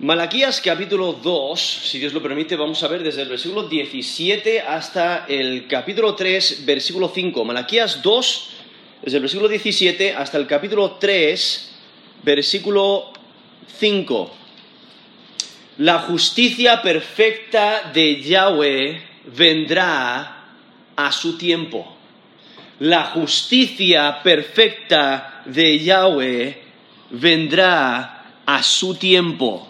Malaquías capítulo 2, si Dios lo permite, vamos a ver desde el versículo 17 hasta el capítulo 3, versículo 5. Malaquías 2, desde el versículo 17 hasta el capítulo 3, versículo 5. La justicia perfecta de Yahweh vendrá a su tiempo. La justicia perfecta de Yahweh vendrá a su tiempo.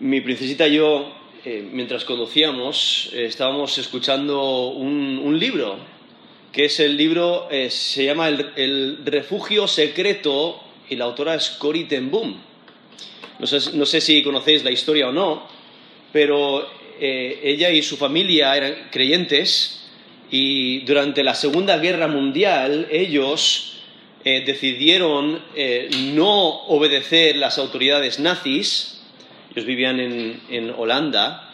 Mi princesita y yo, eh, mientras conducíamos, eh, estábamos escuchando un, libro, que es el libro, eh, se llama el, Refugio Secreto, y la autora es Cory ten Boom. No sé, no sé, si conocéis la historia o no, pero ella y su familia eran creyentes y durante la Segunda Guerra Mundial ellos decidieron no obedecer las autoridades nazis, ellos vivían en, en Holanda,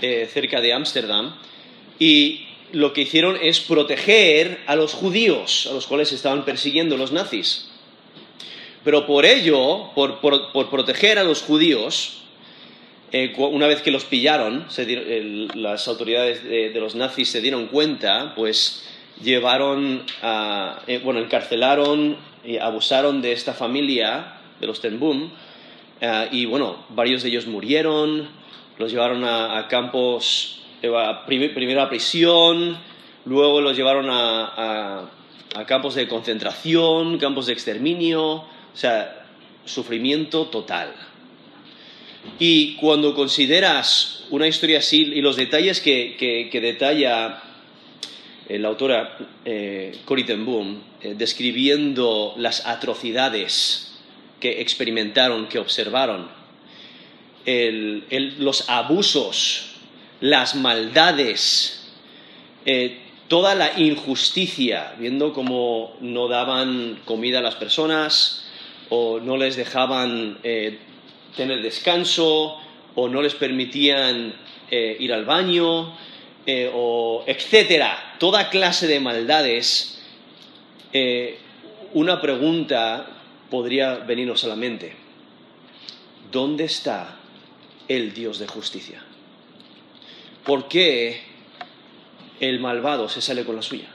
eh, cerca de Ámsterdam, y lo que hicieron es proteger a los judíos, a los cuales estaban persiguiendo los nazis. Pero por ello, por, por, proteger a los judíos, eh, una vez que los pillaron, las autoridades de, de, los nazis se dieron cuenta, pues llevaron, a, eh, bueno, encarcelaron y abusaron de esta familia, de los Ten Boom, Uh, y bueno, varios de ellos murieron, los llevaron a, campos, primero a prisión, luego los llevaron a, campos de concentración, campos de exterminio, o sea, sufrimiento total. Y cuando consideras una historia así y los detalles que detalla eh, la autora eh, Corrie ten Boom, eh, describiendo las atrocidades que experimentaron, que observaron, los abusos, las maldades, eh, toda la injusticia, viendo cómo no daban comida a las personas o no les dejaban eh, tener descanso o no les permitían eh, ir al baño, o etcétera, toda clase de maldades, una pregunta podría venirnos a la mente, ¿dónde está el Dios de justicia? ¿Por qué el malvado se sale con la suya?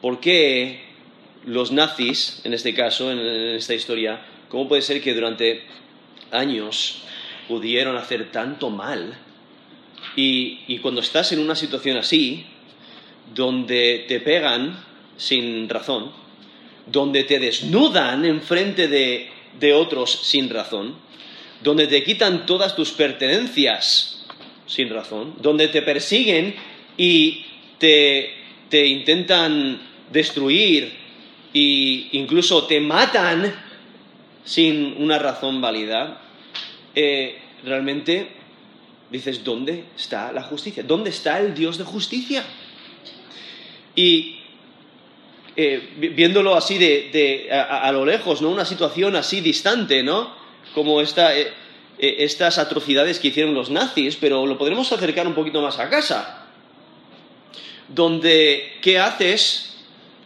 ¿Por qué los nazis, en este caso, en esta historia, cómo puede ser que durante años pudieron hacer tanto mal? Y, y cuando estás en una situación así, donde te pegan sin razón, donde te desnudan enfrente de, de otros sin razón, donde te quitan todas tus pertenencias sin razón, donde te persiguen y te, te intentan destruir e incluso te matan sin una razón válida, eh, realmente dices, ¿dónde está la justicia? ¿Dónde está el Dios de justicia? Y eh, viéndolo así de, de a, lo lejos, ¿no? Una situación así distante, ¿no? Como esta, eh, eh, estas atrocidades que hicieron los nazis, pero lo podremos acercar un poquito más a casa. Donde, ¿qué haces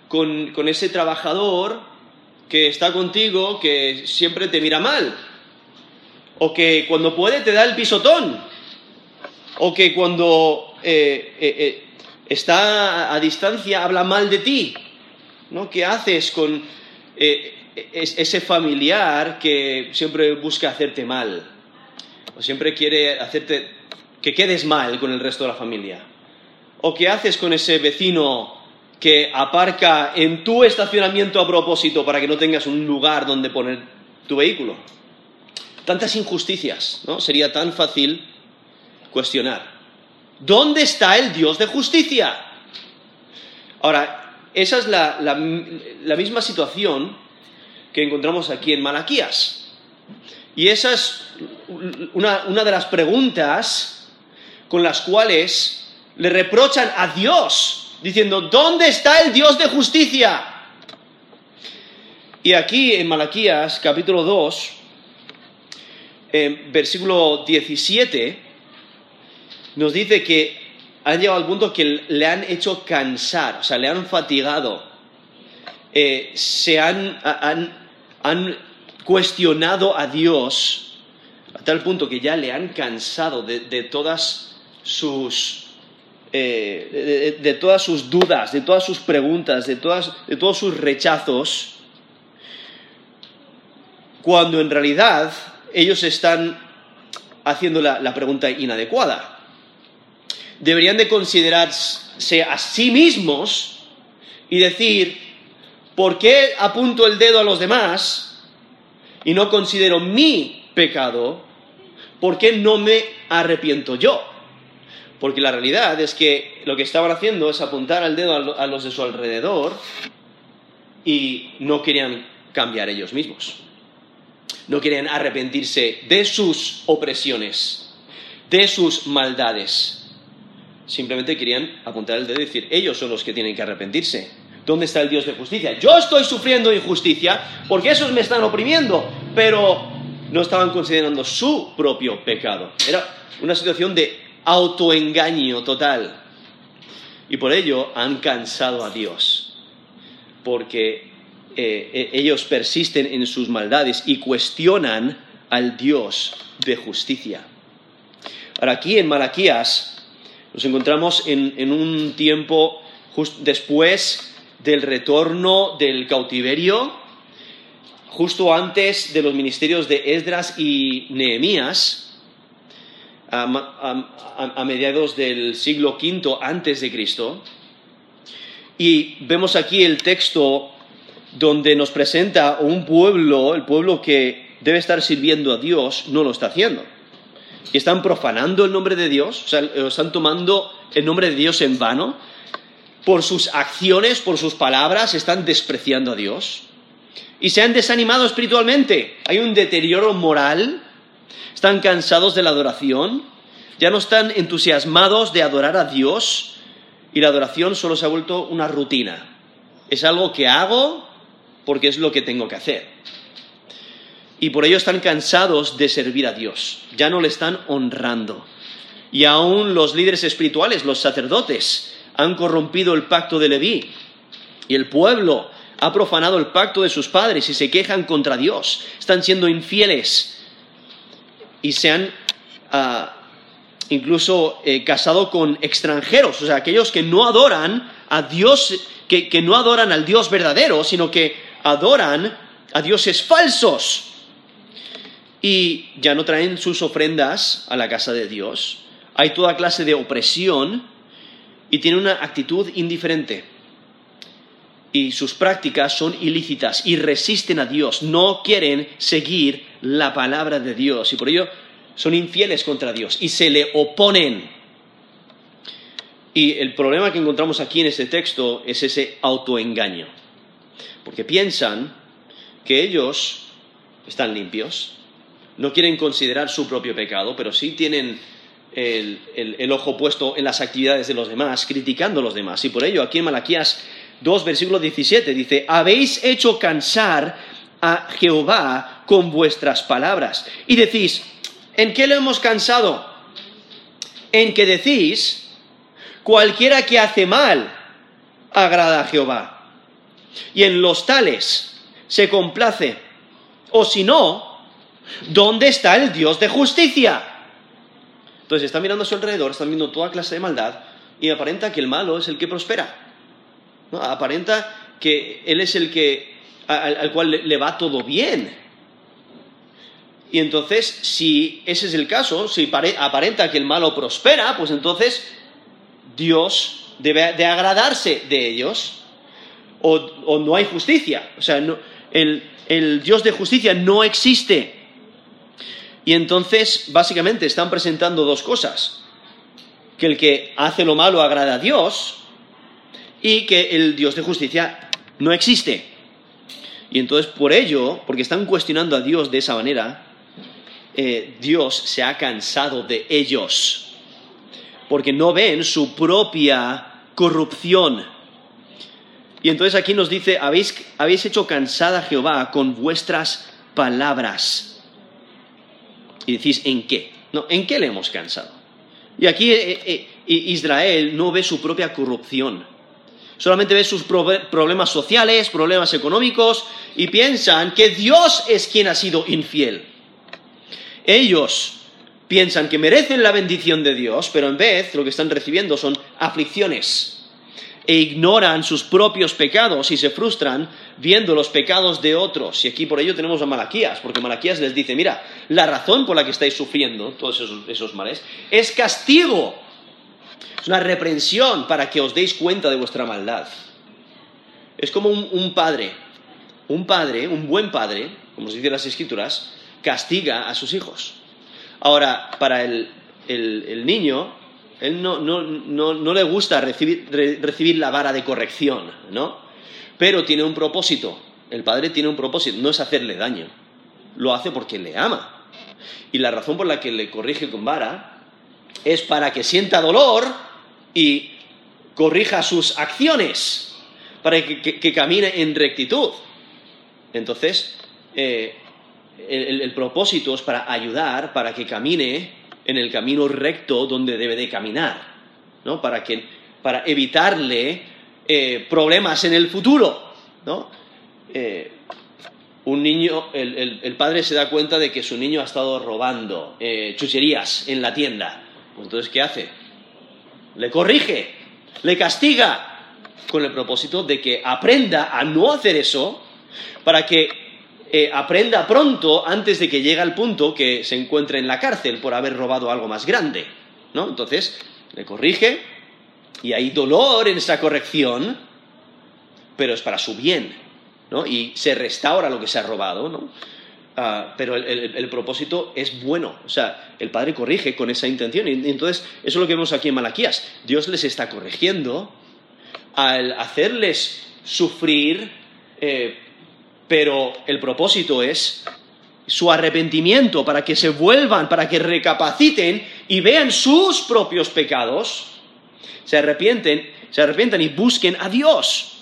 con, con ese trabajador que está contigo, que siempre te mira mal? O que cuando puede te da el pisotón. O que cuando está a distancia habla mal de ti. ¿No? ¿Qué haces con eh, ese familiar que siempre busca hacerte mal? O siempre quiere hacerte que quedes mal con el resto de la familia. ¿O qué haces con ese vecino que aparca en tu estacionamiento a propósito para que no tengas un lugar donde poner tu vehículo? Tantas injusticias, ¿no? Sería tan fácil cuestionar. ¿Dónde está el Dios de justicia? Ahora, esa es la, la, misma situación que encontramos aquí en Malaquías. Y esa es una, una de las preguntas con las cuales le reprochan a Dios, diciendo, ¿dónde está el Dios de justicia? Y aquí en Malaquías capítulo 2, eh, versículo 17, nos dice que han llegado al punto que le han hecho cansar, o sea, le han fatigado. Eh, se han, han, han, cuestionado a Dios a tal punto que ya le han cansado de, todas sus eh, de, todas sus dudas, de todas sus preguntas, de, de todos sus rechazos, cuando en realidad ellos están haciendo la, pregunta inadecuada. Deberían de considerarse a sí mismos y decir, ¿por qué apunto el dedo a los demás y no considero mi pecado? ¿Por qué no me arrepiento yo? Porque la realidad es que lo que estaban haciendo es apuntar el dedo a los de su alrededor y no querían cambiar ellos mismos no querían arrepentirse de sus opresiones, de sus maldades. Simplemente querían apuntar el dedo y decir, ellos son los que tienen que arrepentirse. ¿Dónde está el Dios de justicia? Yo estoy sufriendo injusticia porque esos me están oprimiendo, pero no estaban considerando su propio pecado. Era una situación de autoengaño total. Y por ello han cansado a Dios, porque eh, eh, ellos persisten en sus maldades y cuestionan al Dios de justicia. Ahora aquí en Malaquías nos encontramos en, un tiempo después del retorno del cautiverio, justo antes de los ministerios de Esdras y Nehemías, a, a mediados del siglo V antes de Cristo. Y vemos aquí el texto donde nos presenta un pueblo, el pueblo que debe estar sirviendo a Dios, no lo está haciendo. Y están profanando el nombre de Dios, o sea, están tomando el nombre de Dios en vano. Por sus acciones, por sus palabras, están despreciando a Dios. Y se han desanimado espiritualmente. Hay un deterioro moral. Están cansados de la adoración. Ya no están entusiasmados de adorar a Dios. Y la adoración solo se ha vuelto una rutina. Es algo que hago porque es lo que tengo que hacer. Y por ello están cansados de servir a Dios, ya no le están honrando. Y aún los líderes espirituales, los sacerdotes, han corrompido el pacto de Leví. Y el pueblo ha profanado el pacto de sus padres y se quejan contra Dios. Están siendo infieles. Y se han ah, incluso eh, casado con extranjeros, o sea, aquellos que no adoran a Dios, que no adoran al Dios verdadero, sino que adoran a dioses falsos y ya no traen sus ofrendas a la casa de Dios. Hay toda clase de opresión y tienen una actitud indiferente. Y sus prácticas son ilícitas y resisten a Dios, no quieren seguir la palabra de Dios y por ello son infieles contra Dios y se le oponen. Y el problema que encontramos aquí en este texto es ese autoengaño porque piensan que ellos están limpios, no quieren considerar su propio pecado, pero sí tienen el, ojo puesto en las actividades de los demás, criticando a los demás. Y por ello, aquí en Malaquías 2, versículo 17, dice, habéis hecho cansar a Jehová con vuestras palabras. Y decís, ¿en qué lo hemos cansado? En que decís, cualquiera que hace mal agrada a Jehová y en los tales se complace. O si no, ¿dónde está el Dios de justicia? Entonces están mirando a su alrededor, están viendo toda clase de maldad y aparenta que el malo es el que prospera. Aparenta que él es el que al, cual le, va todo bien. Y entonces, si ese es el caso, si aparenta que el malo prospera, pues entonces Dios debe de agradarse de ellos o, no hay justicia. O sea, el, el Dios de justicia no existe. Y entonces, básicamente, están presentando dos cosas. Que el que hace lo malo agrada a Dios y que el Dios de justicia no existe. Y entonces, por ello, porque están cuestionando a Dios de esa manera, eh, Dios se ha cansado de ellos. Porque no ven su propia corrupción y entonces aquí nos dice, habéis, hecho cansada a Jehová con vuestras palabras. Y decís, ¿en qué? No, ¿en qué le hemos cansado? Y aquí eh, eh, Israel no ve su propia corrupción. solamente ven sus problemas sociales, problemas económicos y piensan que Dios es quien ha sido infiel. Ellos piensan que merecen la bendición de Dios, pero en vez lo que están recibiendo son aflicciones e ignoran sus propios pecados y se frustran viendo los pecados de otros. Y aquí por ello tenemos a Malaquías, porque Malaquías les dice, mira, la razón por la que estáis sufriendo todos esos, males es castigo, es una reprensión para que os deis cuenta de vuestra maldad. Es como un, padre, un padre, un buen padre, como se dice en las escrituras, castiga a sus hijos. Ahora, para el, el niño, él no, le gusta recibir, la vara de corrección, ¿no? Pero tiene un propósito. El padre tiene un propósito, no es hacerle daño. Lo hace porque le ama. Y la razón por la que le corrige con vara es para que sienta dolor y corrija sus acciones, para que, camine en rectitud. Entonces, eh, el propósito es para ayudar, para que camine en el camino recto donde debe de caminar, ¿no? Para, que, para evitarle eh, problemas en el futuro, ¿no? Eh, un niño, el, padre se da cuenta de que su niño ha estado robando eh, chucherías en la tienda. Entonces, ¿qué hace? Le corrige, le castiga, con el propósito de que aprenda a no hacer eso, para que eh, aprenda pronto antes de que llegue al punto que se encuentre en la cárcel por haber robado algo más grande. ¿no? Entonces, le corrige y hay dolor en esa corrección, pero es para su bien. ¿no? Y se restaura lo que se ha robado. ¿no? Ah, pero el, propósito es bueno. O sea, el Padre corrige con esa intención. Y, entonces, eso es lo que vemos aquí en Malaquías. Dios les está corrigiendo al hacerles sufrir eh, pero el propósito es su arrepentimiento, para que se vuelvan, para que recapaciten y vean sus propios pecados, se arrepienten, se arrepientan y busquen a Dios.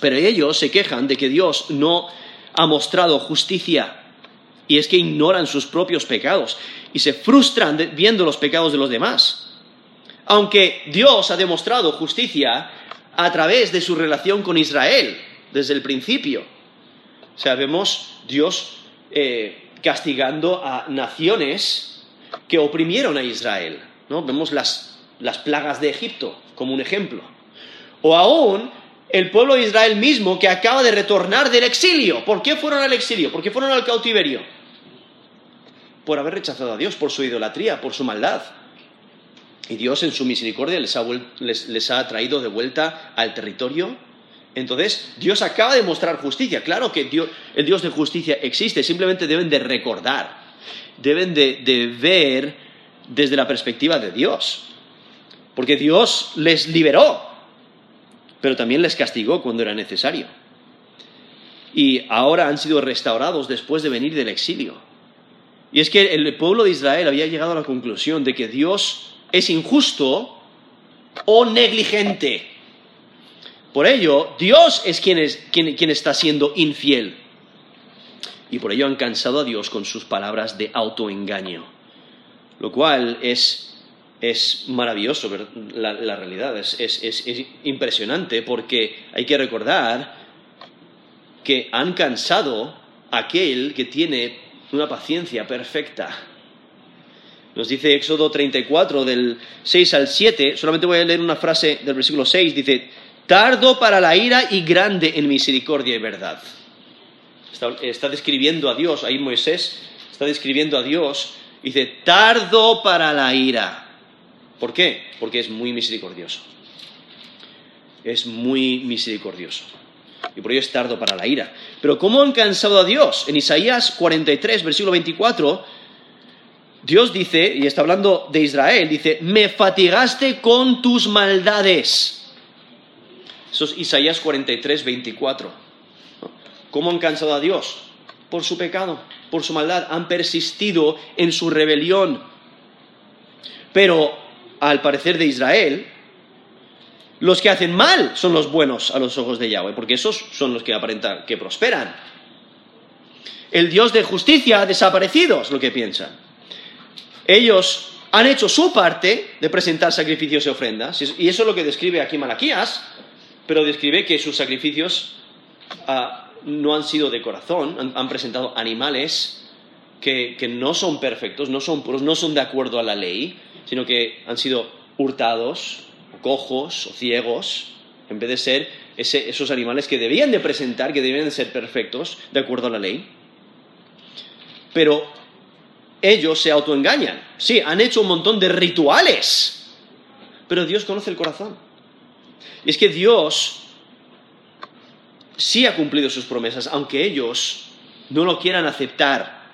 Pero ellos se quejan de que Dios no ha mostrado justicia y es que ignoran sus propios pecados y se frustran viendo los pecados de los demás. Aunque Dios ha demostrado justicia a través de su relación con Israel desde el principio. O sea, Dios eh, castigando a naciones que oprimieron a Israel. ¿no? Vemos las, las plagas de Egipto como un ejemplo. O aún el pueblo de Israel mismo que acaba de retornar del exilio. ¿Por qué fueron al exilio? ¿Por qué fueron al cautiverio? Por haber rechazado a Dios, por su idolatría, por su maldad. Y Dios en su misericordia les ha, les ha traído de vuelta al territorio entonces, Dios acaba de mostrar justicia. Claro que el Dios de justicia existe, simplemente deben de recordar, deben de, ver desde la perspectiva de Dios. Porque Dios les liberó, pero también les castigó cuando era necesario. Y ahora han sido restaurados después de venir del exilio. Y es que el pueblo de Israel había llegado a la conclusión de que Dios es injusto o negligente. Por ello, Dios es quien, está siendo infiel. Y por ello han cansado a Dios con sus palabras de autoengaño. Lo cual es, maravilloso, la, realidad es, es impresionante porque hay que recordar que han cansado a aquel que tiene una paciencia perfecta. Nos dice Éxodo 34 del 6 al 7, solamente voy a leer una frase del versículo 6, dice, tardo para la ira y grande en misericordia y verdad. Está, describiendo a Dios, ahí Moisés está describiendo a Dios, dice, tardo para la ira. ¿Por qué? Porque es muy misericordioso. Es muy misericordioso. Y por ello es tardo para la ira. Pero ¿cómo han cansado a Dios? En Isaías 43, versículo 24, Dios dice, y está hablando de Israel, dice, me fatigaste con tus maldades eso es Isaías 43, 24. ¿Cómo han cansado a Dios? Por su pecado, por su maldad. Han persistido en su rebelión. Pero, al parecer de Israel, los que hacen mal son los buenos a los ojos de Yahweh, porque esos son los que aparentan que prosperan. El Dios de justicia ha desaparecido, es lo que piensan. Ellos han hecho su parte de presentar sacrificios y ofrendas, y eso es lo que describe aquí Malaquías, pero describe que sus sacrificios ah, no han sido de corazón, han, presentado animales que, que no son perfectos, no son puros, no son de acuerdo a la ley, sino que han sido hurtados, o cojos, o ciegos, en vez de ser esos animales que debían de presentar, que debían de ser perfectos, de acuerdo a la ley. Pero ellos se autoengañan. Sí, han hecho un montón de rituales, pero Dios conoce el corazón. Y es que Dios sí ha cumplido sus promesas, aunque ellos no lo quieran aceptar.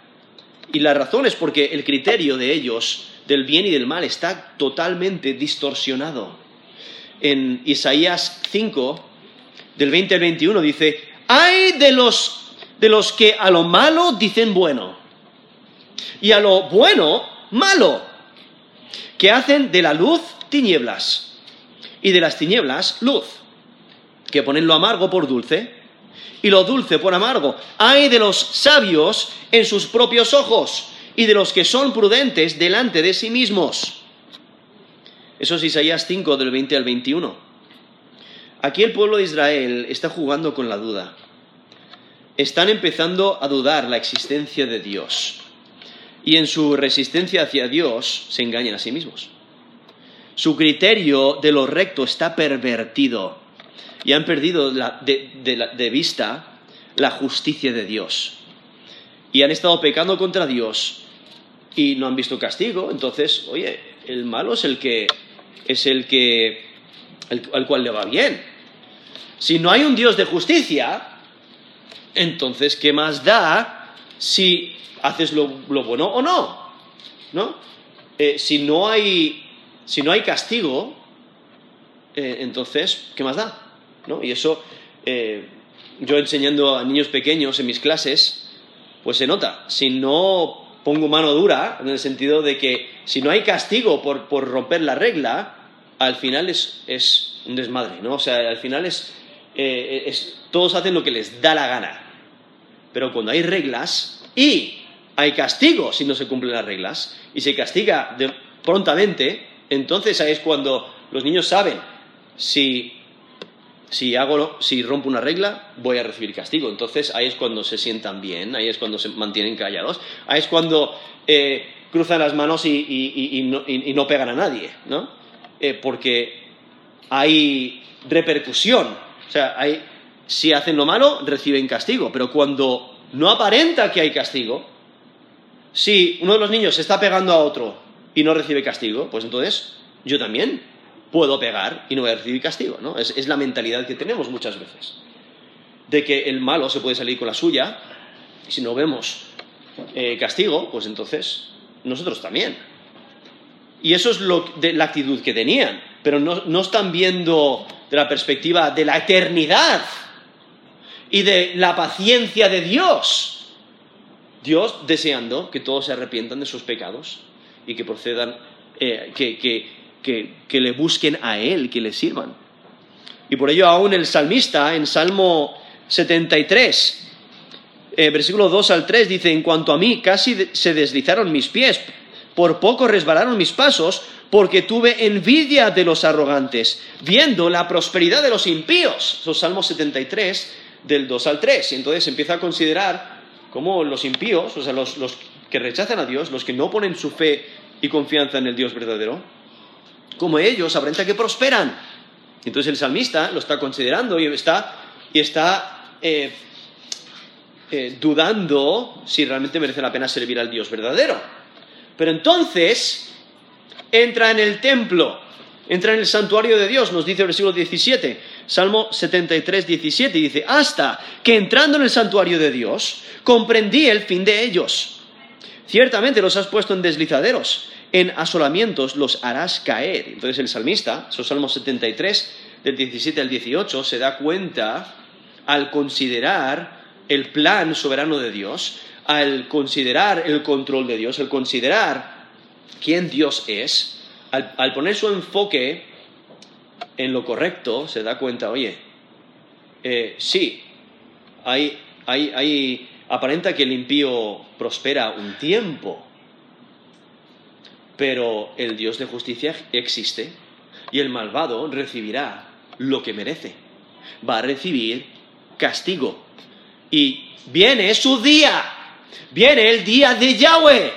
Y la razón es porque el criterio de ellos del bien y del mal está totalmente distorsionado. En Isaías 5, del 20 al 21, dice, hay de los, de los que a lo malo dicen bueno, y a lo bueno malo, que hacen de la luz tinieblas, y de las tinieblas luz, que ponen lo amargo por dulce, y lo dulce por amargo. Hay de los sabios en sus propios ojos, y de los que son prudentes delante de sí mismos. Eso es Isaías 5 del 20 al 21. Aquí el pueblo de Israel está jugando con la duda. Están empezando a dudar la existencia de Dios. Y en su resistencia hacia Dios se engañan a sí mismos. Su criterio de lo recto está pervertido y han perdido de vista la justicia de Dios. Y han estado pecando contra Dios y no han visto castigo. Entonces, oye, el malo es el que es el que al cual le va bien. Si no hay un Dios de justicia, entonces ¿qué más da si haces lo, lo bueno o no? ¿No? Eh, si no hay si no hay castigo, eh, entonces ¿qué más da? ¿No? Y eso eh, yo enseñando a niños pequeños en mis clases, pues se nota. Si no pongo mano dura, en el sentido de que si no hay castigo por, por romper la regla, al final es, es un desmadre, ¿no? O sea, al final es, eh, es- todos hacen lo que les da la gana. Pero cuando hay reglas y hay castigo si no se cumplen las reglas y se castiga prontamente, entonces ahí es cuando los niños saben si si hago si rompo una regla voy a recibir castigo. Entonces ahí es cuando se sientan bien ahí es cuando se mantienen callados ahí es cuando eh, cruzan las manos y, y- y- y no, y- y no pegan a nadie no Eh, porque hay repercusión. O sea hay si hacen lo malo reciben castigo pero cuando no aparenta que hay castigo si uno de los niños se está pegando a otro y no recibe castigo, pues entonces yo también puedo pegar y no voy a recibir castigo, ¿no? Es, es la mentalidad que tenemos muchas veces. De que el malo se puede salir con la suya, y si no vemos eh, castigo, pues entonces nosotros también. Y eso es lo, de la actitud que tenían, pero no, no están viendo de la perspectiva de la eternidad y de la paciencia de Dios. Dios deseando que todos se arrepientan de sus pecados y que procedan, eh, que, que- que- le busquen a Él, que le sirvan. Y por ello aún el salmista en Salmo 73, eh, versículo 2 al 3 dice, en cuanto a mí, casi se deslizaron mis pies, por poco resbalaron mis pasos, porque tuve envidia de los arrogantes, viendo la prosperidad de los impíos. Eso es Salmo 73, del 2 al 3. Y entonces empieza a considerar cómo los impíos, o sea, los, los que rechazan a Dios, los que no ponen su fe y confianza en el Dios verdadero, como ellos aparenta que prosperan. Entonces el salmista lo está considerando y está, y está eh, eh, dudando si realmente merece la pena servir al Dios verdadero. Pero entonces entra en el templo, entra en el santuario de Dios, nos dice el versículo 17, Salmo 73, 17, y dice, hasta que entrando en el santuario de Dios, comprendí el fin de ellos. Ciertamente los has puesto en deslizaderos, en asolamientos los harás caer. Entonces el salmista, esos Salmos 73, del 17 al 18, se da cuenta al considerar el plan soberano de Dios, al considerar el control de Dios, al considerar quién Dios es, al, al poner su enfoque en lo correcto, se da cuenta, oye, eh, sí, hay, hay, hay, aparenta que el impío prospera un tiempo, pero el Dios de justicia existe y el malvado recibirá lo que merece. va a recibir castigo. Y viene su día, viene el día de Yahweh.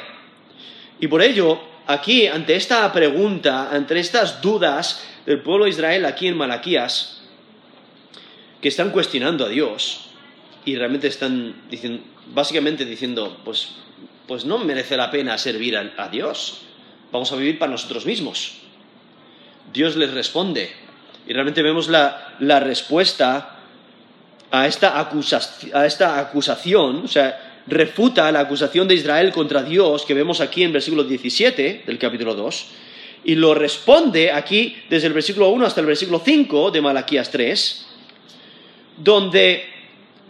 Y por ello, aquí, ante esta pregunta, ante estas dudas del pueblo de Israel aquí en Malaquías, que están cuestionando a Dios y realmente están diciendo, básicamente diciendo, pues, pues no merece la pena servir a, Dios, vamos a vivir para nosotros mismos. Dios les responde y realmente vemos la, la respuesta a esta, a esta acusación, o sea, refuta la acusación de Israel contra Dios que vemos aquí en versículo 17 del capítulo 2, y lo responde aquí desde el versículo 1 hasta el versículo 5 de Malaquías 3, donde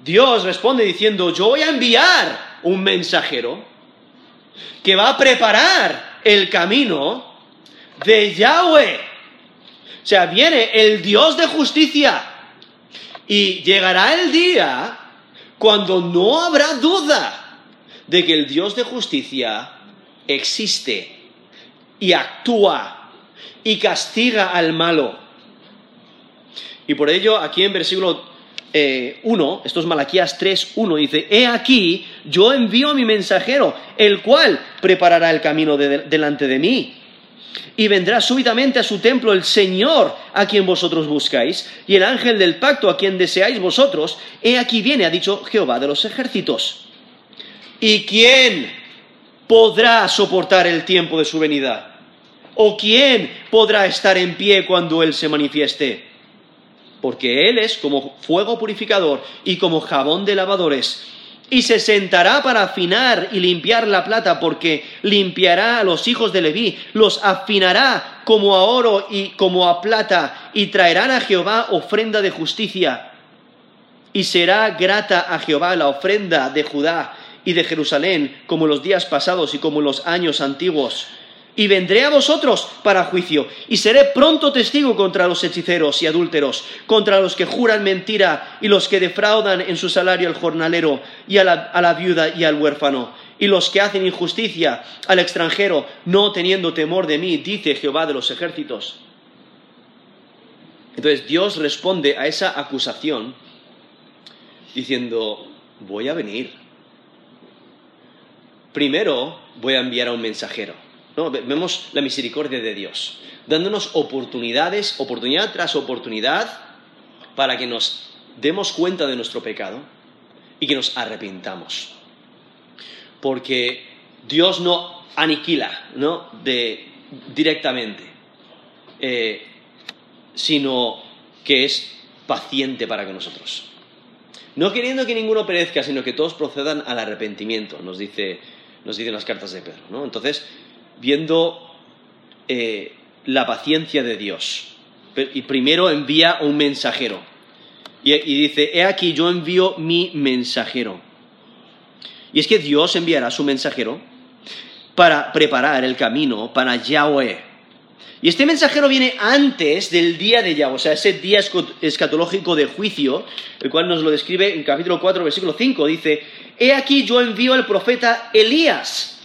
Dios responde diciendo, yo voy a enviar un mensajero que va a preparar el camino de Yahweh. O sea, viene el Dios de justicia y llegará el día cuando no habrá duda de que el Dios de justicia existe y actúa y castiga al malo. Y por ello, aquí en versículo 1, eh, esto es Malaquías 3, 1, dice, He aquí, yo envío a mi mensajero, el cual preparará el camino delante de mí y vendrá súbitamente a su templo el Señor a quien vosotros buscáis, y el ángel del pacto a quien deseáis vosotros, he aquí viene, ha dicho Jehová de los ejércitos. ¿Y quién podrá soportar el tiempo de su venida? ¿O quién podrá estar en pie cuando Él se manifieste? Porque Él es como fuego purificador y como jabón de lavadores y se sentará para afinar y limpiar la plata, porque limpiará a los hijos de Leví, los afinará como a oro y como a plata, y traerán a Jehová ofrenda de justicia. Y será grata a Jehová la ofrenda de Judá y de Jerusalén, como los días pasados y como los años antiguos y vendré a vosotros para juicio, y seré pronto testigo contra los hechiceros y adúlteros, contra los que juran mentira y los que defraudan en su salario al jornalero y a la, viuda y al huérfano, y los que hacen injusticia al extranjero, no teniendo temor de mí, dice Jehová de los ejércitos. Entonces Dios responde a esa acusación diciendo, voy a venir. Primero voy a enviar a un mensajero Vemos la misericordia de Dios, dándonos oportunidades, oportunidad tras oportunidad, para que nos demos cuenta de nuestro pecado y que nos arrepintamos. Porque Dios no aniquila, ¿no? directamente, eh, sino que es paciente para con nosotros. No queriendo que ninguno perezca, sino que todos procedan al arrepentimiento, nos dice, nos dicen las cartas de Pedro. ¿no? Entonces, viendo eh, la paciencia de Dios. Y primero envía un mensajero. Y, dice, he aquí yo envío mi mensajero. Y es que Dios enviará su mensajero para preparar el camino para Yahweh. Y este mensajero viene antes del día de Yahweh, o sea, ese día escatológico de juicio, el cual nos lo describe en capítulo 4, versículo 5. Dice, he aquí yo envío al profeta Elías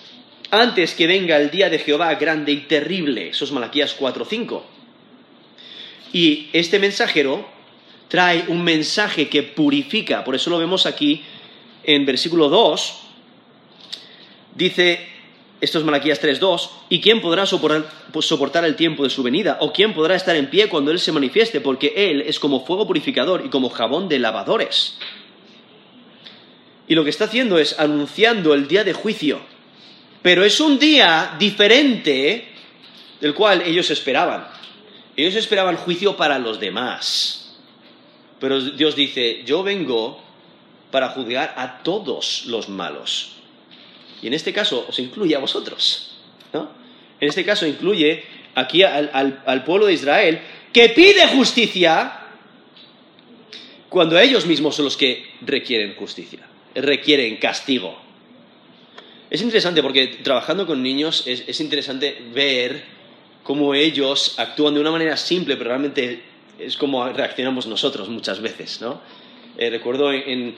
antes que venga el día de Jehová grande y terrible. Eso es Malaquías 4.5. Y este mensajero trae un mensaje que purifica, por eso lo vemos aquí en versículo 2. Dice, esto es Malaquías 3.2, ¿y quién podrá soportar, soportar el tiempo de su venida? ¿O quién podrá estar en pie cuando Él se manifieste? Porque Él es como fuego purificador y como jabón de lavadores. Y lo que está haciendo es anunciando el día de juicio pero es un día diferente del cual ellos esperaban. Ellos esperaban juicio para los demás. Pero Dios dice, yo vengo para juzgar a todos los malos. Y en este caso os incluye a vosotros. ¿no? En este caso incluye aquí al, pueblo de Israel que pide justicia cuando ellos mismos son los que requieren justicia, requieren castigo. Es interesante porque trabajando con niños es, interesante ver cómo ellos actúan de una manera simple, pero realmente es como reaccionamos nosotros muchas veces, ¿no? Eh, recuerdo en,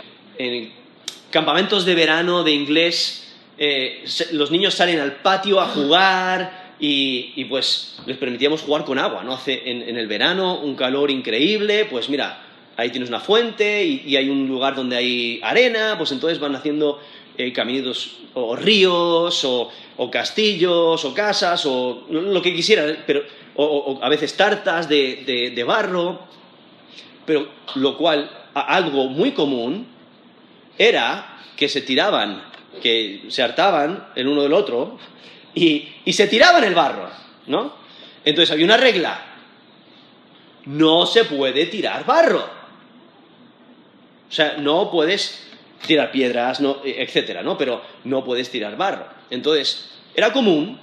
campamentos de verano de inglés, eh, los niños salen al patio a jugar y, pues les permitíamos jugar con agua, ¿no? Hace en, el verano un calor increíble, pues mira, ahí tienes una fuente y, hay un lugar donde hay arena, pues entonces van haciendo eh, caminos o ríos o, castillos o casas o lo que quisieran, pero, o, a veces tartas de, barro, pero lo cual, algo muy común era que se tiraban, que se hartaban el uno del otro y, y se tiraban el barro, ¿no? Entonces había una regla, no se puede tirar barro. O sea, no puedes tirar piedras, no, etcétera, ¿no? Pero no puedes tirar barro. Entonces, era común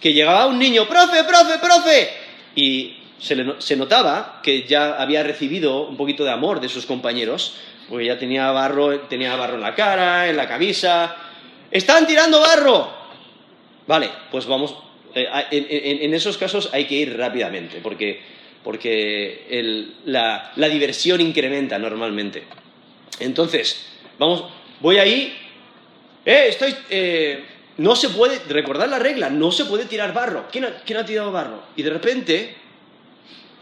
que llegaba un niño, profe, profe, profe, y se, notaba que ya había recibido un poquito de amor de sus compañeros, porque ya tenía barro, tenía barro en la cara, en la camisa. ¡Están tirando barro! Vale, pues vamos. Eh, en, esos casos hay que ir rápidamente, porque, la diversión incrementa normalmente. Entonces, vamos, voy ahí, eh, estoy, eh, no se puede, recordar la regla, no se puede tirar barro. ¿Quién ha, tirado barro? Y de repente,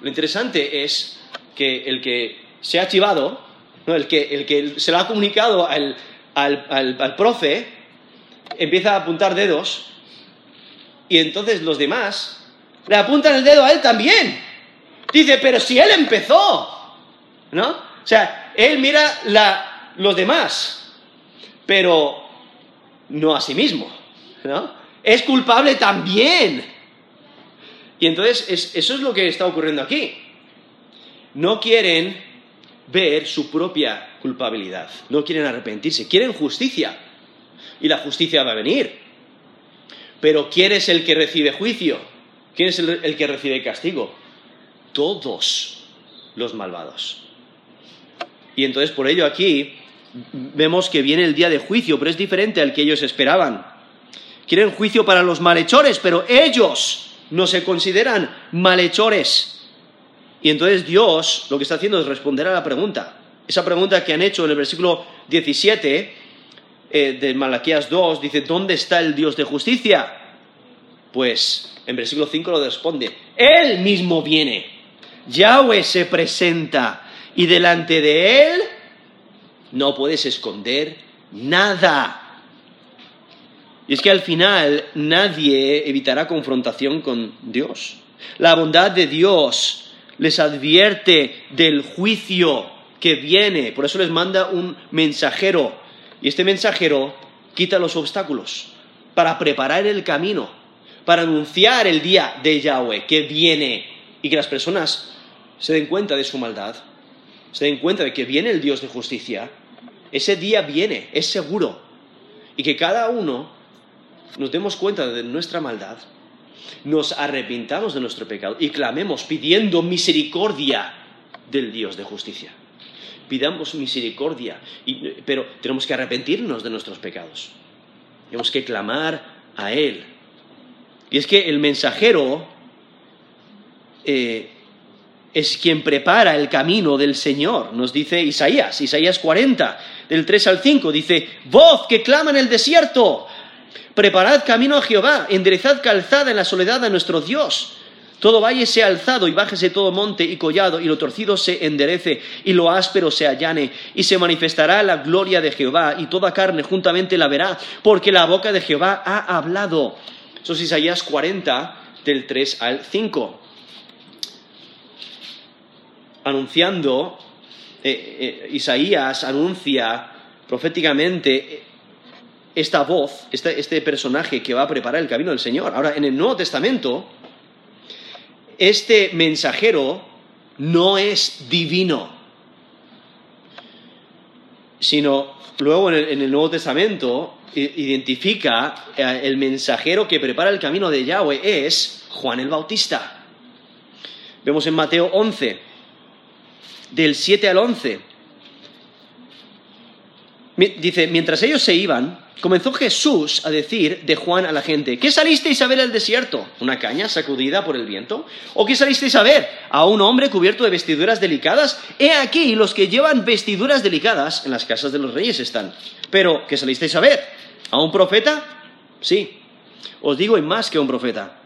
lo interesante es que el que se ha chivado, el, que, se lo ha comunicado al, al profe, empieza a apuntar dedos y entonces los demás le apuntan el dedo a él también. Dice, pero si él empezó, ¿no? O sea, él mira los demás, pero no a sí mismo. Es culpable también. Y entonces eso es lo que está ocurriendo aquí. No quieren ver su propia culpabilidad, no quieren arrepentirse, quieren justicia. Y la justicia va a venir. Pero ¿quién es el que recibe juicio? ¿Quién es el que recibe castigo? Todos los malvados. Y entonces por ello aquí vemos que viene el día de juicio, pero es diferente al que ellos esperaban. Quieren juicio para los malhechores, pero ellos no se consideran malhechores. Y entonces Dios lo que está haciendo es responder a la pregunta. Esa pregunta que han hecho en el versículo 17 eh, de Malaquías 2 dice, ¿dónde está el Dios de justicia? Pues en versículo 5 lo responde, Él mismo viene. Yahweh se presenta y delante de Él no puedes esconder nada. Y es que al final nadie evitará confrontación con Dios. La bondad de Dios les advierte del juicio que viene. Por eso les manda un mensajero. Y este mensajero quita los obstáculos para preparar el camino, para anunciar el día de Yahweh que viene y que las personas se den cuenta de su maldad se den cuenta de que viene el Dios de justicia, ese día viene, es seguro. Y que cada uno nos demos cuenta de nuestra maldad, nos arrepintamos de nuestro pecado y clamemos pidiendo misericordia del Dios de justicia. Pidamos misericordia, pero tenemos que arrepentirnos de nuestros pecados. Tenemos que clamar a Él. Y es que el mensajero eh, es quien prepara el camino del Señor, nos dice Isaías, Isaías 40, del 3 al 5, dice, voz que clama en el desierto, preparad camino a Jehová, enderezad calzada en la soledad a nuestro Dios. Todo valle sea alzado y bájese todo monte y collado, y lo torcido se enderece, y lo áspero se allane, y se manifestará la gloria de Jehová, y toda carne juntamente la verá, porque la boca de Jehová ha hablado. Eso es Isaías 40, del 3 al 5 anunciando, eh, eh, Isaías anuncia proféticamente esta voz, este, este personaje que va a preparar el camino del Señor. Ahora, en el Nuevo Testamento, este mensajero no es divino, sino luego en el, Nuevo Testamento identifica eh, el mensajero que prepara el camino de Yahweh es Juan el Bautista. Vemos en Mateo 11, del 7 al 11. Dice, mientras ellos se iban, comenzó Jesús a decir de Juan a la gente, ¿qué salisteis a ver el desierto? ¿Una caña sacudida por el viento? ¿O qué salisteis a ver? ¿A un hombre cubierto de vestiduras delicadas? He aquí, los que llevan vestiduras delicadas en las casas de los reyes están. Pero, ¿qué salisteis a ver? ¿A un profeta? Sí. Os digo, y más que un profeta.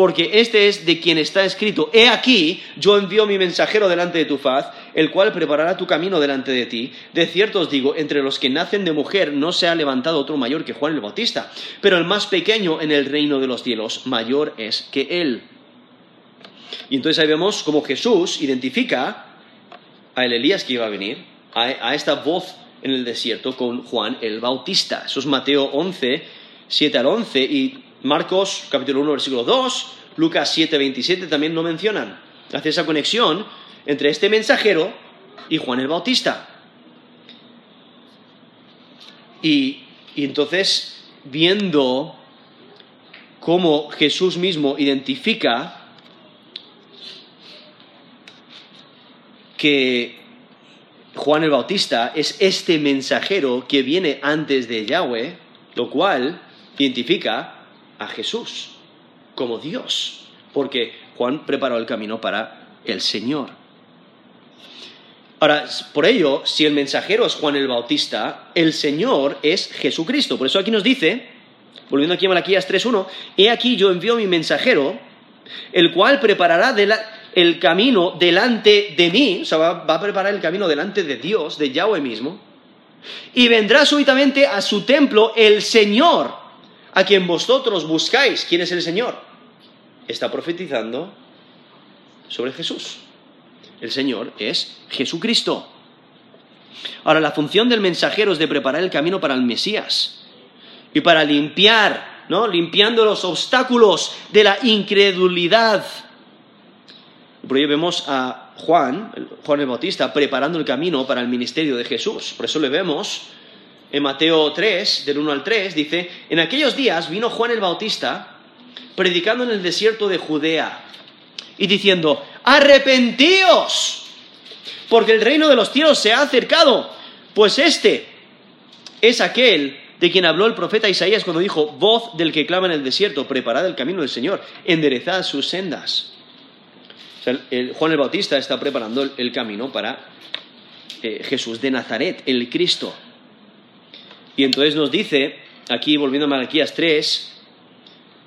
Porque este es de quien está escrito, he aquí, yo envío mi mensajero delante de tu faz, el cual preparará tu camino delante de ti. De cierto os digo, entre los que nacen de mujer no se ha levantado otro mayor que Juan el Bautista, pero el más pequeño en el reino de los cielos mayor es que él. Y entonces ahí vemos cómo Jesús identifica a el Elías que iba a venir, a, esta voz en el desierto con Juan el Bautista. Eso es Mateo 11, 7 al 11 y Marcos capítulo 1 versículo 2, Lucas 7, 27 también lo mencionan. Hace esa conexión entre este mensajero y Juan el Bautista. Y, y entonces, viendo cómo Jesús mismo identifica que Juan el Bautista es este mensajero que viene antes de Yahweh, lo cual identifica a Jesús como Dios, porque Juan preparó el camino para el Señor. Ahora, por ello, si el mensajero es Juan el Bautista, el Señor es Jesucristo. Por eso aquí nos dice, volviendo aquí a Malaquías 3.1, he aquí yo envío mi mensajero, el cual preparará el camino delante de mí, o sea, va, a preparar el camino delante de Dios, de Yahweh mismo, y vendrá súbitamente a su templo el Señor, a quien vosotros buscáis. ¿Quién es el Señor? Está profetizando sobre Jesús. El Señor es Jesucristo. Ahora, la función del mensajero es de preparar el camino para el Mesías y para limpiar, ¿no? Limpiando los obstáculos de la incredulidad por ello vemos a Juan, Juan el Bautista, preparando el camino para el ministerio de Jesús. Por eso le vemos en Mateo 3, del 1 al 3, dice, en aquellos días vino Juan el Bautista predicando en el desierto de Judea y diciendo, arrepentíos, porque el reino de los cielos se ha acercado, pues este es aquel de quien habló el profeta Isaías cuando dijo, voz del que clama en el desierto, preparad el camino del Señor, enderezad sus sendas. Juan el Bautista está preparando el, camino para eh, Jesús de Nazaret, el Cristo. Y entonces nos dice, aquí volviendo a Malaquías 3,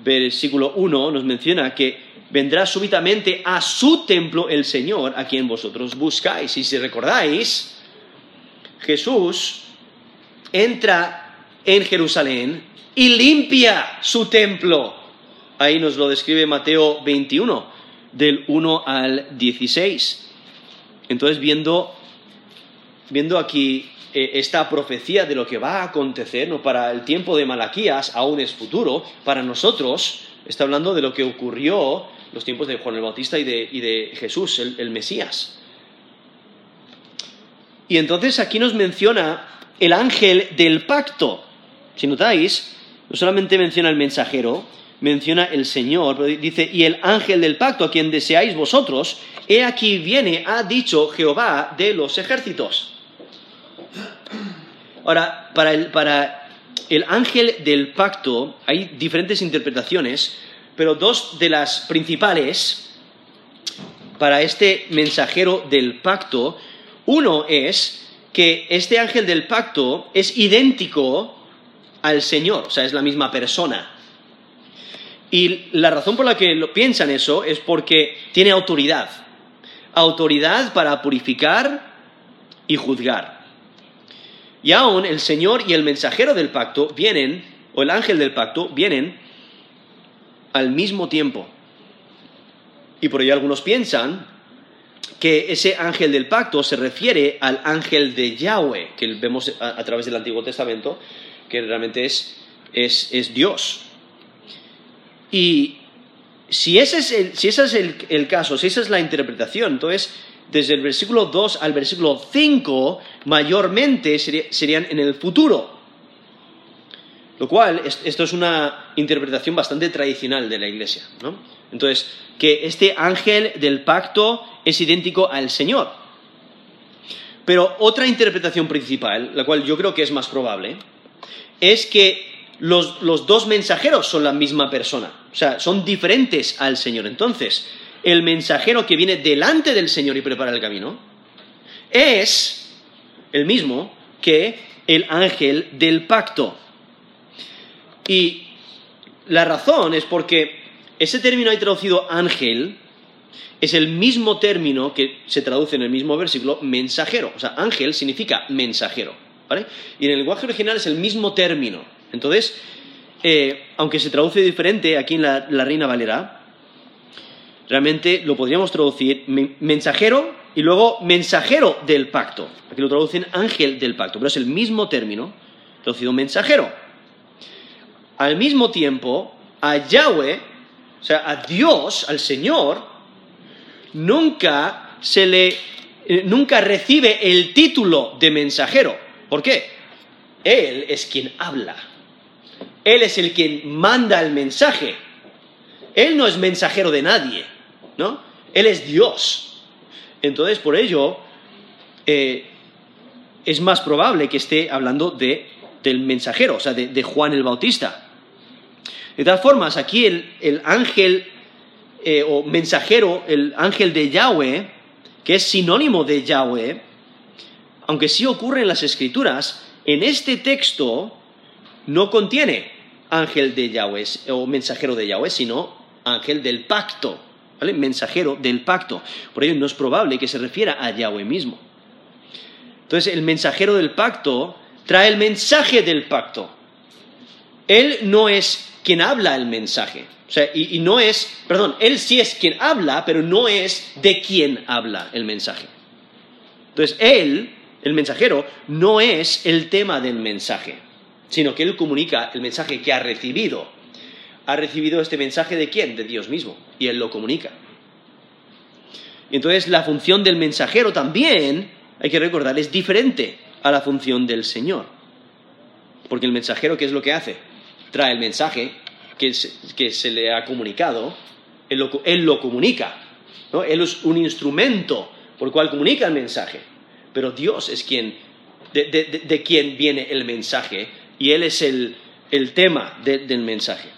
versículo 1, nos menciona que vendrá súbitamente a su templo el Señor a quien vosotros buscáis. Y si recordáis, Jesús entra en Jerusalén y limpia su templo. Ahí nos lo describe Mateo 21 del 1 al 16. Entonces, viendo, viendo aquí eh, esta profecía de lo que va a acontecer, ¿no? para el tiempo de Malaquías aún es futuro, para nosotros está hablando de lo que ocurrió los tiempos de Juan el Bautista y de, Jesús, el, el Mesías. Y entonces aquí nos menciona el ángel del pacto. Si notáis, no solamente menciona el mensajero, menciona el Señor, pero dice, y el ángel del pacto a quien deseáis vosotros, he aquí viene, ha dicho Jehová de los ejércitos. Ahora, para el, para el ángel del pacto hay diferentes interpretaciones, pero dos de las principales para este mensajero del pacto, uno es que este ángel del pacto es idéntico al Señor, o sea, es la misma persona. Y la razón por la que lo piensan eso es porque tiene autoridad. Autoridad para purificar y juzgar. Y aún el Señor y el mensajero del pacto vienen, o el ángel del pacto, vienen al mismo tiempo. Y por ello algunos piensan que ese ángel del pacto se refiere al ángel de Yahweh, que vemos a, través del Antiguo Testamento, que realmente es, es Dios. Y si ese es el, si ese es el, caso, si esa es la interpretación, entonces desde el versículo 2 al versículo 5 mayormente serían en el futuro. Lo cual, esto es una interpretación bastante tradicional de la iglesia. ¿no? Entonces, que este ángel del pacto es idéntico al Señor. Pero otra interpretación principal, la cual yo creo que es más probable, es que los, dos mensajeros son la misma persona, o sea, son diferentes al Señor. Entonces, el mensajero que viene delante del Señor y prepara el camino es el mismo que el ángel del pacto. Y la razón es porque ese término ahí traducido ángel es el mismo término que se traduce en el mismo versículo mensajero. O sea, ángel significa mensajero. Y en el lenguaje original es el mismo término. Entonces, eh, aunque se traduce diferente aquí en la, la Reina Valera, realmente lo podríamos traducir mensajero y luego mensajero del pacto. Aquí lo traducen ángel del pacto, pero es el mismo término traducido mensajero. Al mismo tiempo, a Yahweh, o sea, a Dios, al Señor, nunca se le eh, nunca recibe el título de mensajero. ¿Por qué? Él es quien habla. Él es el quien manda el mensaje. Él no es mensajero de nadie, ¿no? Él es Dios. Entonces, por ello, eh, es más probable que esté hablando de, del mensajero, o sea, de, Juan el Bautista. De todas formas, aquí el, ángel eh, o mensajero, el ángel de Yahweh, que es sinónimo de Yahweh, aunque sí ocurre en las escrituras, en este texto no contiene ángel de Yahweh o mensajero de Yahweh, sino ángel del pacto, ¿vale? Mensajero del pacto. Por ello no es probable que se refiera a Yahweh mismo. Entonces el mensajero del pacto trae el mensaje del pacto. Él no es quien habla el mensaje. O sea, y, no es, perdón, él sí es quien habla, pero no es de quien habla el mensaje. Entonces, él, el mensajero, no es el tema del mensaje sino que Él comunica el mensaje que ha recibido. ¿Ha recibido este mensaje de quién? De Dios mismo. Y Él lo comunica. Entonces la función del mensajero también, hay que recordar, es diferente a la función del Señor. Porque el mensajero, ¿qué es lo que hace? Trae el mensaje que se, le ha comunicado, él lo, comunica. Él es un instrumento por el cual comunica el mensaje. Pero Dios es quien, de quien viene el mensaje y Él es el, tema del mensaje.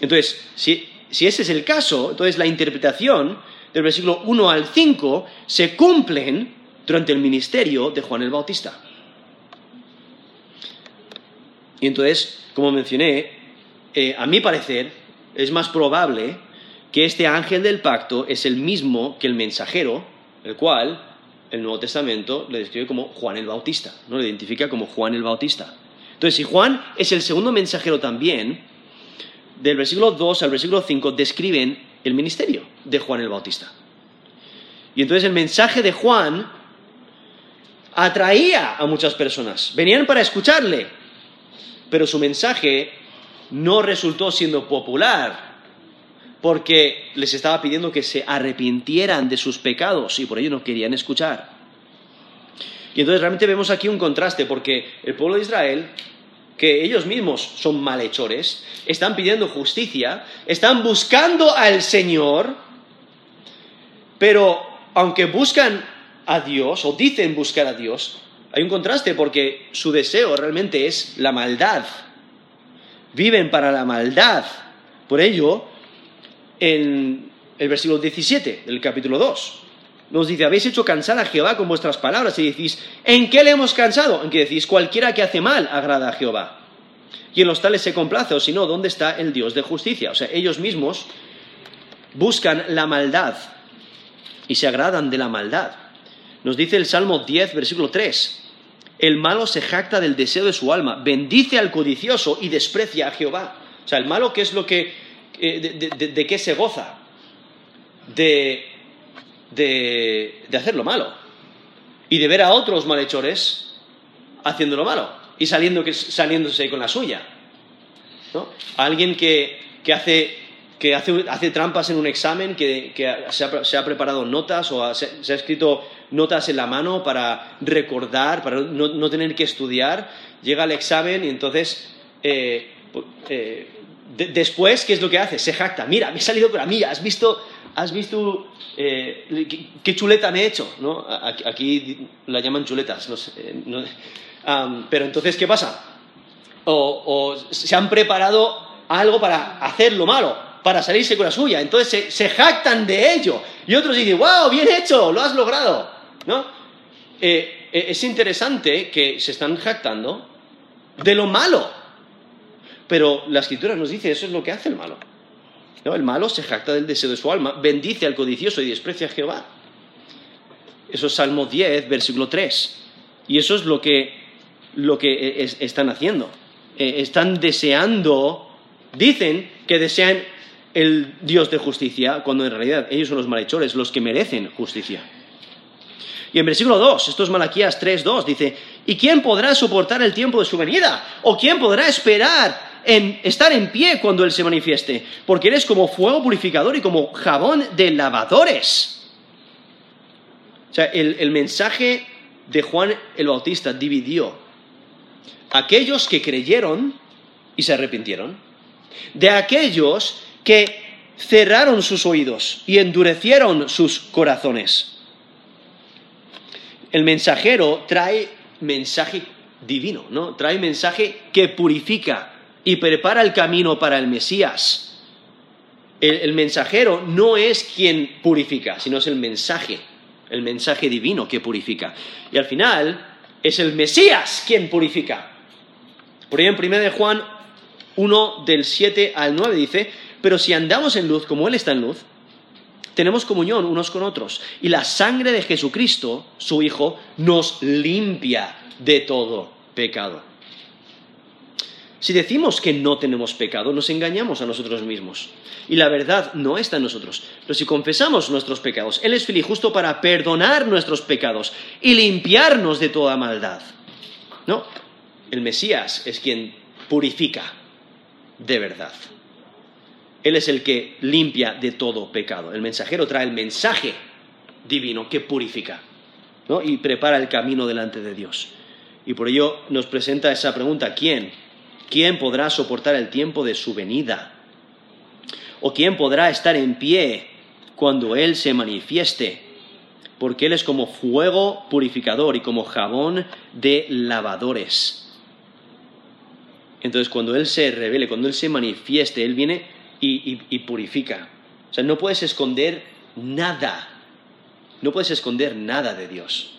Entonces, si, ese es el caso, entonces la interpretación del versículo 1 al 5 se cumplen durante el ministerio de Juan el Bautista. Y entonces, como mencioné, eh, a mi parecer es más probable que este ángel del pacto es el mismo que el mensajero, el cual el Nuevo Testamento le describe como Juan el Bautista, no le identifica como Juan el Bautista. Entonces, si Juan es el segundo mensajero también, del versículo 2 al versículo 5 describen el ministerio de Juan el Bautista. Y entonces el mensaje de Juan atraía a muchas personas, venían para escucharle, pero su mensaje no resultó siendo popular porque les estaba pidiendo que se arrepintieran de sus pecados y por ello no querían escuchar. Y entonces realmente vemos aquí un contraste, porque el pueblo de Israel, que ellos mismos son malhechores, están pidiendo justicia, están buscando al Señor, pero aunque buscan a Dios o dicen buscar a Dios, hay un contraste porque su deseo realmente es la maldad. Viven para la maldad. Por ello, en el versículo 17 del capítulo 2, nos dice, habéis hecho cansar a Jehová con vuestras palabras y decís, ¿en qué le hemos cansado? En que decís, cualquiera que hace mal agrada a Jehová. Y en los tales se complace, o si no, ¿dónde está el Dios de justicia? O sea, ellos mismos buscan la maldad y se agradan de la maldad. Nos dice el Salmo 10, versículo 3, el malo se jacta del deseo de su alma, bendice al codicioso y desprecia a Jehová. O sea, el malo, ¿qué es lo que, eh, de qué se goza? De de, hacer lo malo y de ver a otros malhechores haciendo lo malo y saliendo, saliéndose con la suya. ¿no? Alguien que, hace, que hace, trampas en un examen, que, se, ha, preparado notas o se, ha escrito notas en la mano para recordar, para no, tener que estudiar, llega al examen y entonces eh, eh, después, ¿qué es lo que hace? Se jacta, mira, me he salido con la mía, has visto ¿has visto eh, qué, chuleta me he hecho? ¿no? Aquí la llaman chuletas, no sé, pero entonces, ¿qué pasa? O, se han preparado algo para hacer lo malo, para salirse con la suya, entonces se, jactan de ello. Y otros dicen, wow, bien hecho, lo has logrado. ¿no? Eh, eh, es interesante que se están jactando de lo malo. Pero la escritura nos dice, eso es lo que hace el malo. El malo se jacta del deseo de su alma, bendice al codicioso y desprecia a Jehová. Eso es Salmo 10, versículo 3. Y eso es lo que, lo que están haciendo. Eh, están deseando, dicen que desean el Dios de justicia, cuando en realidad ellos son los malhechores, los que merecen justicia. Y en versículo 2, esto es Malaquías 3.2, dice, ¿y quién podrá soportar el tiempo de su venida? ¿O quién podrá esperar en estar en pie cuando Él se manifieste? Porque eres como fuego purificador y como jabón de lavadores. O sea, el, el mensaje de Juan el Bautista dividió aquellos que creyeron y se arrepintieron, de aquellos que cerraron sus oídos y endurecieron sus corazones. El mensajero trae mensaje divino, ¿no? Trae mensaje que purifica y prepara el camino para el Mesías. El, mensajero no es quien purifica, sino es el mensaje, el mensaje divino que purifica. Y al final es el Mesías quien purifica. Por ejemplo, en 1 de Juan 1 del 7 al 9 dice, pero si andamos en luz como Él está en luz, tenemos comunión unos con otros. Y la sangre de Jesucristo, su Hijo, nos limpia de todo pecado. Si decimos que no tenemos pecado, nos engañamos a nosotros mismos. Y la verdad no está en nosotros. Pero si confesamos nuestros pecados, Él es fiel y justo para perdonar nuestros pecados y limpiarnos de toda maldad. No, el Mesías es quien purifica de verdad. Él es el que limpia de todo pecado. El mensajero trae el mensaje divino que purifica y prepara el camino delante de Dios. Y por ello nos presenta esa pregunta, ¿quién? ¿Quién podrá soportar el tiempo de su venida? ¿O quién podrá estar en pie cuando Él se manifieste? Porque Él es como fuego purificador y como jabón de lavadores. Entonces cuando Él se revele, cuando Él se manifieste, Él viene y, purifica. O sea, no puedes esconder nada. No puedes esconder nada de Dios.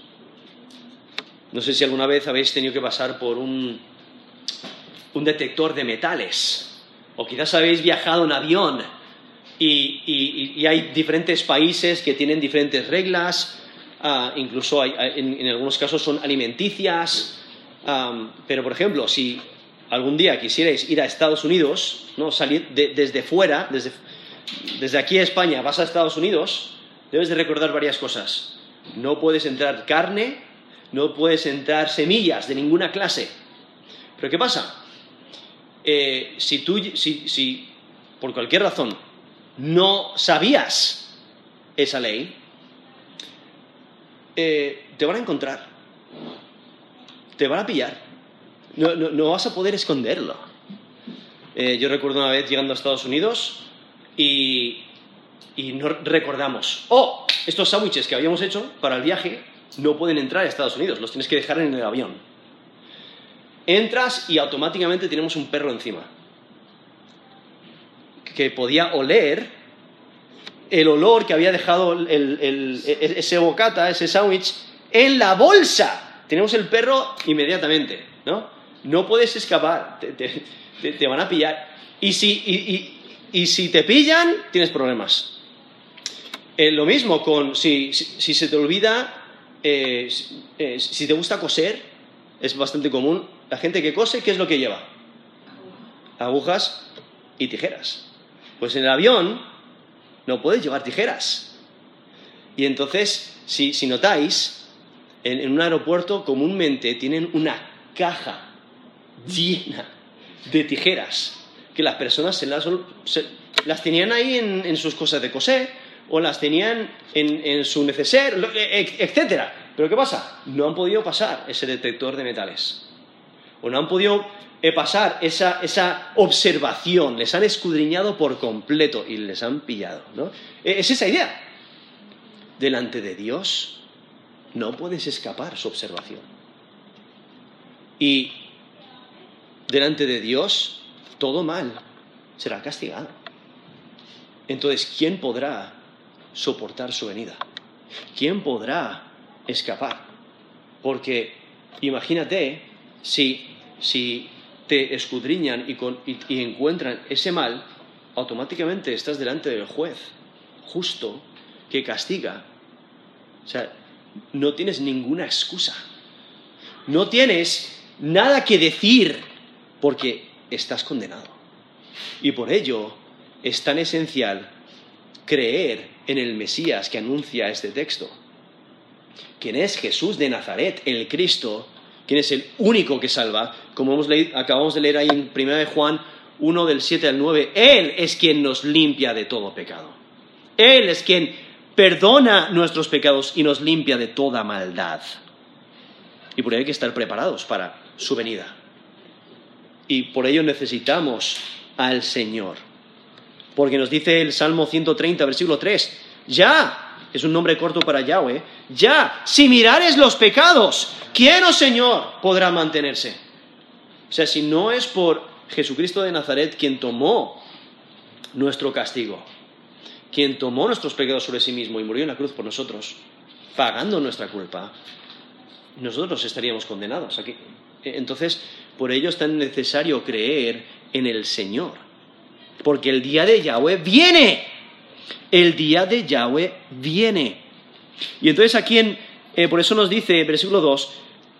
No sé si alguna vez habéis tenido que pasar por un, un detector de metales. O quizás habéis viajado en avión y, hay diferentes países que tienen diferentes reglas. Ah, incluso en, algunos casos son alimenticias. pero, por ejemplo, si algún día quisierais ir a Estados Unidos, ¿no? salir desde fuera, desde, desde aquí a España, vas a Estados Unidos, debes de recordar varias cosas. No puedes entrar carne, no puedes entrar semillas de ninguna clase. Pero ¿qué pasa? Eh, si tú, si, si por cualquier razón no sabías esa ley, eh, te van a encontrar, te van a pillar no, vas a poder esconderlo. Eh, yo recuerdo una vez llegando a Estados Unidos y, y no recordamos, oh, estos sándwiches que habíamos hecho para el viaje no pueden entrar a Estados Unidos, los tienes que dejar en el avión. Entras y automáticamente tenemos un perro encima que podía oler el olor que había dejado ese bocata, ese sándwich, en la bolsa. Tenemos el perro inmediatamente, ¿no? no puedes escapar, te, van a pillar. Y si, si, te pillan, tienes problemas. Eh, lo mismo con si, se te olvida, eh, eh, si te gusta coser, es bastante común. La gente que cose, ¿qué es lo que lleva? Agujas y tijeras. Pues en el avión no puedes llevar tijeras. Y entonces, si, notáis, en un aeropuerto comúnmente tienen una caja llena de tijeras que las personas se las, las tenían ahí en, sus cosas de coser o las tenían en, su neceser, etc. Pero ¿qué pasa? No han podido pasar ese detector de metales. O no han podido eh, pasar esa, esa observación. Les han escudriñado por completo y les han pillado. ¿no? E, es esa idea. Delante de Dios no puedes escapar su observación. Y delante de Dios, todo mal será castigado. Entonces, ¿quién podrá soportar su venida? ¿Quién podrá escapar? Porque imagínate si, si te escudriñan y, encuentran ese mal, automáticamente estás delante del juez justo que castiga. O sea, no tienes ninguna excusa. No tienes nada que decir porque estás condenado. Y por ello es tan esencial creer en el Mesías que anuncia este texto. ¿Quién es Jesús de Nazaret, el Cristo? ¿Quién es el único que salva? Como hemos leído, acabamos de leer ahí en 1 de Juan 1 del 7 al 9, Él es quien nos limpia de todo pecado. Él es quien perdona nuestros pecados y nos limpia de toda maldad. Y por ello hay que estar preparados para su venida. Y por ello necesitamos al Señor. Porque nos dice el Salmo 130, versículo 3, ya, es un nombre corto para Yahweh, ya, si mirares los pecados, ¿quién, oh Señor, podrá mantenerse? O sea, si no es por Jesucristo de Nazaret quien tomó nuestro castigo, quien tomó nuestros pecados sobre sí mismo y murió en la cruz por nosotros, pagando nuestra culpa, nosotros estaríamos condenados. Entonces, por ello es tan necesario creer en el Señor. Porque el día de Yahweh viene. El día de Yahweh viene. Y entonces aquí, en, eh, por eso nos dice, versículo 2,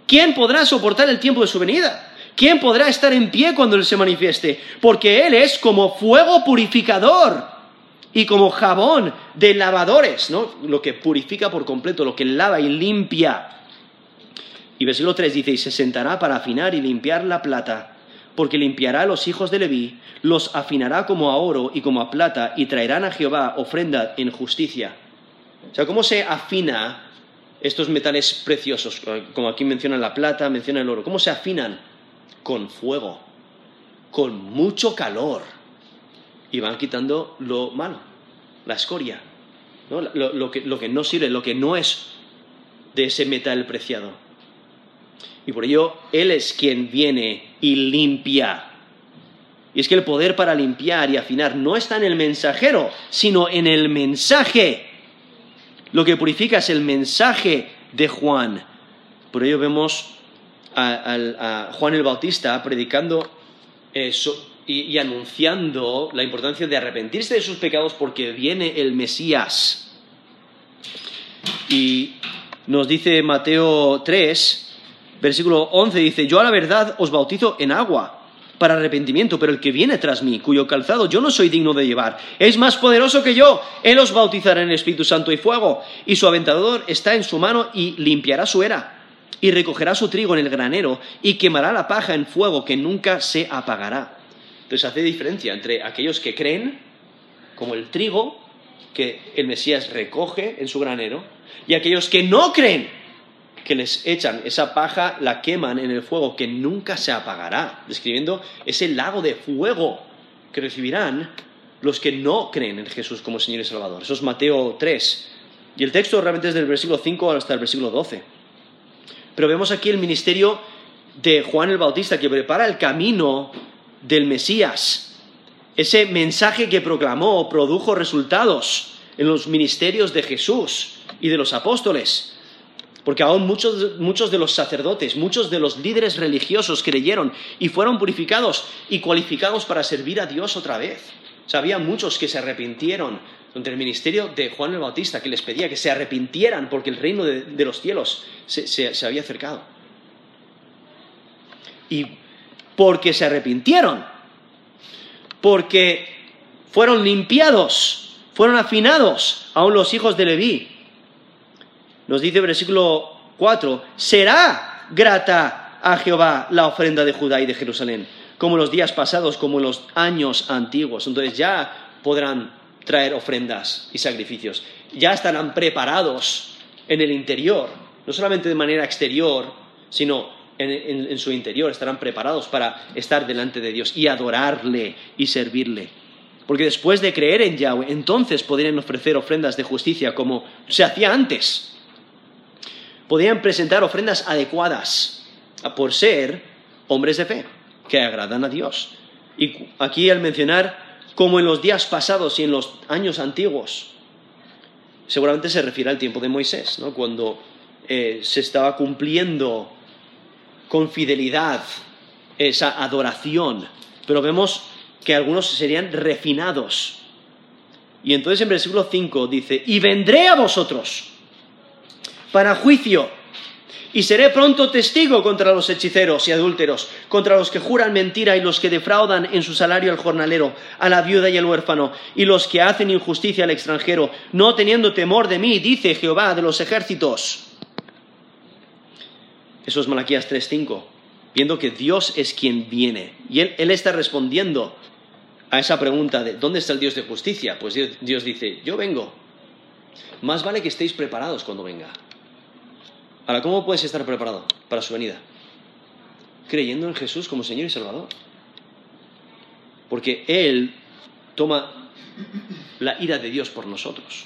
¿quién podrá soportar el tiempo de su venida? ¿Quién podrá estar en pie cuando Él se manifieste? Porque Él es como fuego purificador y como jabón de lavadores, ¿no? Lo que purifica por completo, lo que lava y limpia. Y versículo 3 dice, y se sentará para afinar y limpiar la plata, porque limpiará a los hijos de Leví, los afinará como a oro y como a plata, y traerán a Jehová ofrenda en justicia. O sea, ¿cómo se afina estos metales preciosos? Como aquí menciona la plata, menciona el oro. ¿Cómo se afinan? Con fuego, con mucho calor y van quitando lo malo, la escoria, lo que no sirve, lo que no es de ese metal preciado. Y por ello Él es quien viene y limpia. Y es que el poder para limpiar y afinar no está en el mensajero, sino en el mensaje. Lo que purifica es el mensaje de Juan. Por ello vemos a, Juan el Bautista predicando eso y, anunciando la importancia de arrepentirse de sus pecados porque viene el Mesías. Y nos dice Mateo 3, versículo 11, dice, yo a la verdad os bautizo en agua para arrepentimiento, pero el que viene tras mí, cuyo calzado yo no soy digno de llevar, es más poderoso que yo. Él os bautizará en Espíritu Santo y fuego, y su aventador está en su mano y limpiará su era, y recogerá su trigo en el granero, y quemará la paja en fuego que nunca se apagará. Entonces hace diferencia entre aquellos que creen, como el trigo que el Mesías recoge en su granero, y aquellos que no creen, que les echan esa paja, la queman en el fuego que nunca se apagará, describiendo ese lago de fuego que recibirán los que no creen en Jesús como Señor y Salvador. Eso es Mateo 3. Y el texto realmente es del versículo 5 hasta el versículo 12. Pero vemos aquí el ministerio de Juan el Bautista que prepara el camino del Mesías. Ese mensaje que proclamó produjo resultados en los ministerios de Jesús y de los apóstoles. Porque aún muchos, muchos, de los sacerdotes, muchos de los líderes religiosos creyeron y fueron purificados y cualificados para servir a Dios otra vez. O había muchos que se arrepintieron ante el ministerio de Juan el Bautista, que les pedía que se arrepintieran porque el reino de, los cielos se, se había acercado. Y porque se arrepintieron, porque fueron limpiados, fueron afinados, aún los hijos de Leví. Nos dice el versículo 4, será grata a Jehová la ofrenda de Judá y de Jerusalén, como los días pasados, como los años antiguos. Entonces ya podrán traer ofrendas y sacrificios, ya estarán preparados en el interior, no solamente de manera exterior, sino en, su interior, estarán preparados para estar delante de Dios y adorarle y servirle. Porque después de creer en Yahweh, entonces podrían ofrecer ofrendas de justicia como se hacía antes. Podrían presentar ofrendas adecuadas por ser hombres de fe que agradan a Dios. Y aquí al mencionar como en los días pasados y en los años antiguos, seguramente se refiere al tiempo de Moisés, ¿no? cuando eh, se estaba cumpliendo con fidelidad esa adoración. Pero vemos que algunos serían refinados. Y entonces en versículo 5 dice, y vendré a vosotros para juicio y seré pronto testigo contra los hechiceros y adúlteros, contra los que juran mentira y los que defraudan en su salario al jornalero, a la viuda y al huérfano, y los que hacen injusticia al extranjero, no teniendo temor de mí, dice Jehová de los ejércitos. Eso es Malaquías 3.5, viendo que Dios es quien viene. Y él, está respondiendo a esa pregunta de ¿dónde está el Dios de justicia? Pues Dios dice, yo vengo. Más vale que estéis preparados cuando venga. Ahora, ¿cómo puedes estar preparado para su venida? Creyendo en Jesús como Señor y Salvador. Porque Él toma la ira de Dios por nosotros.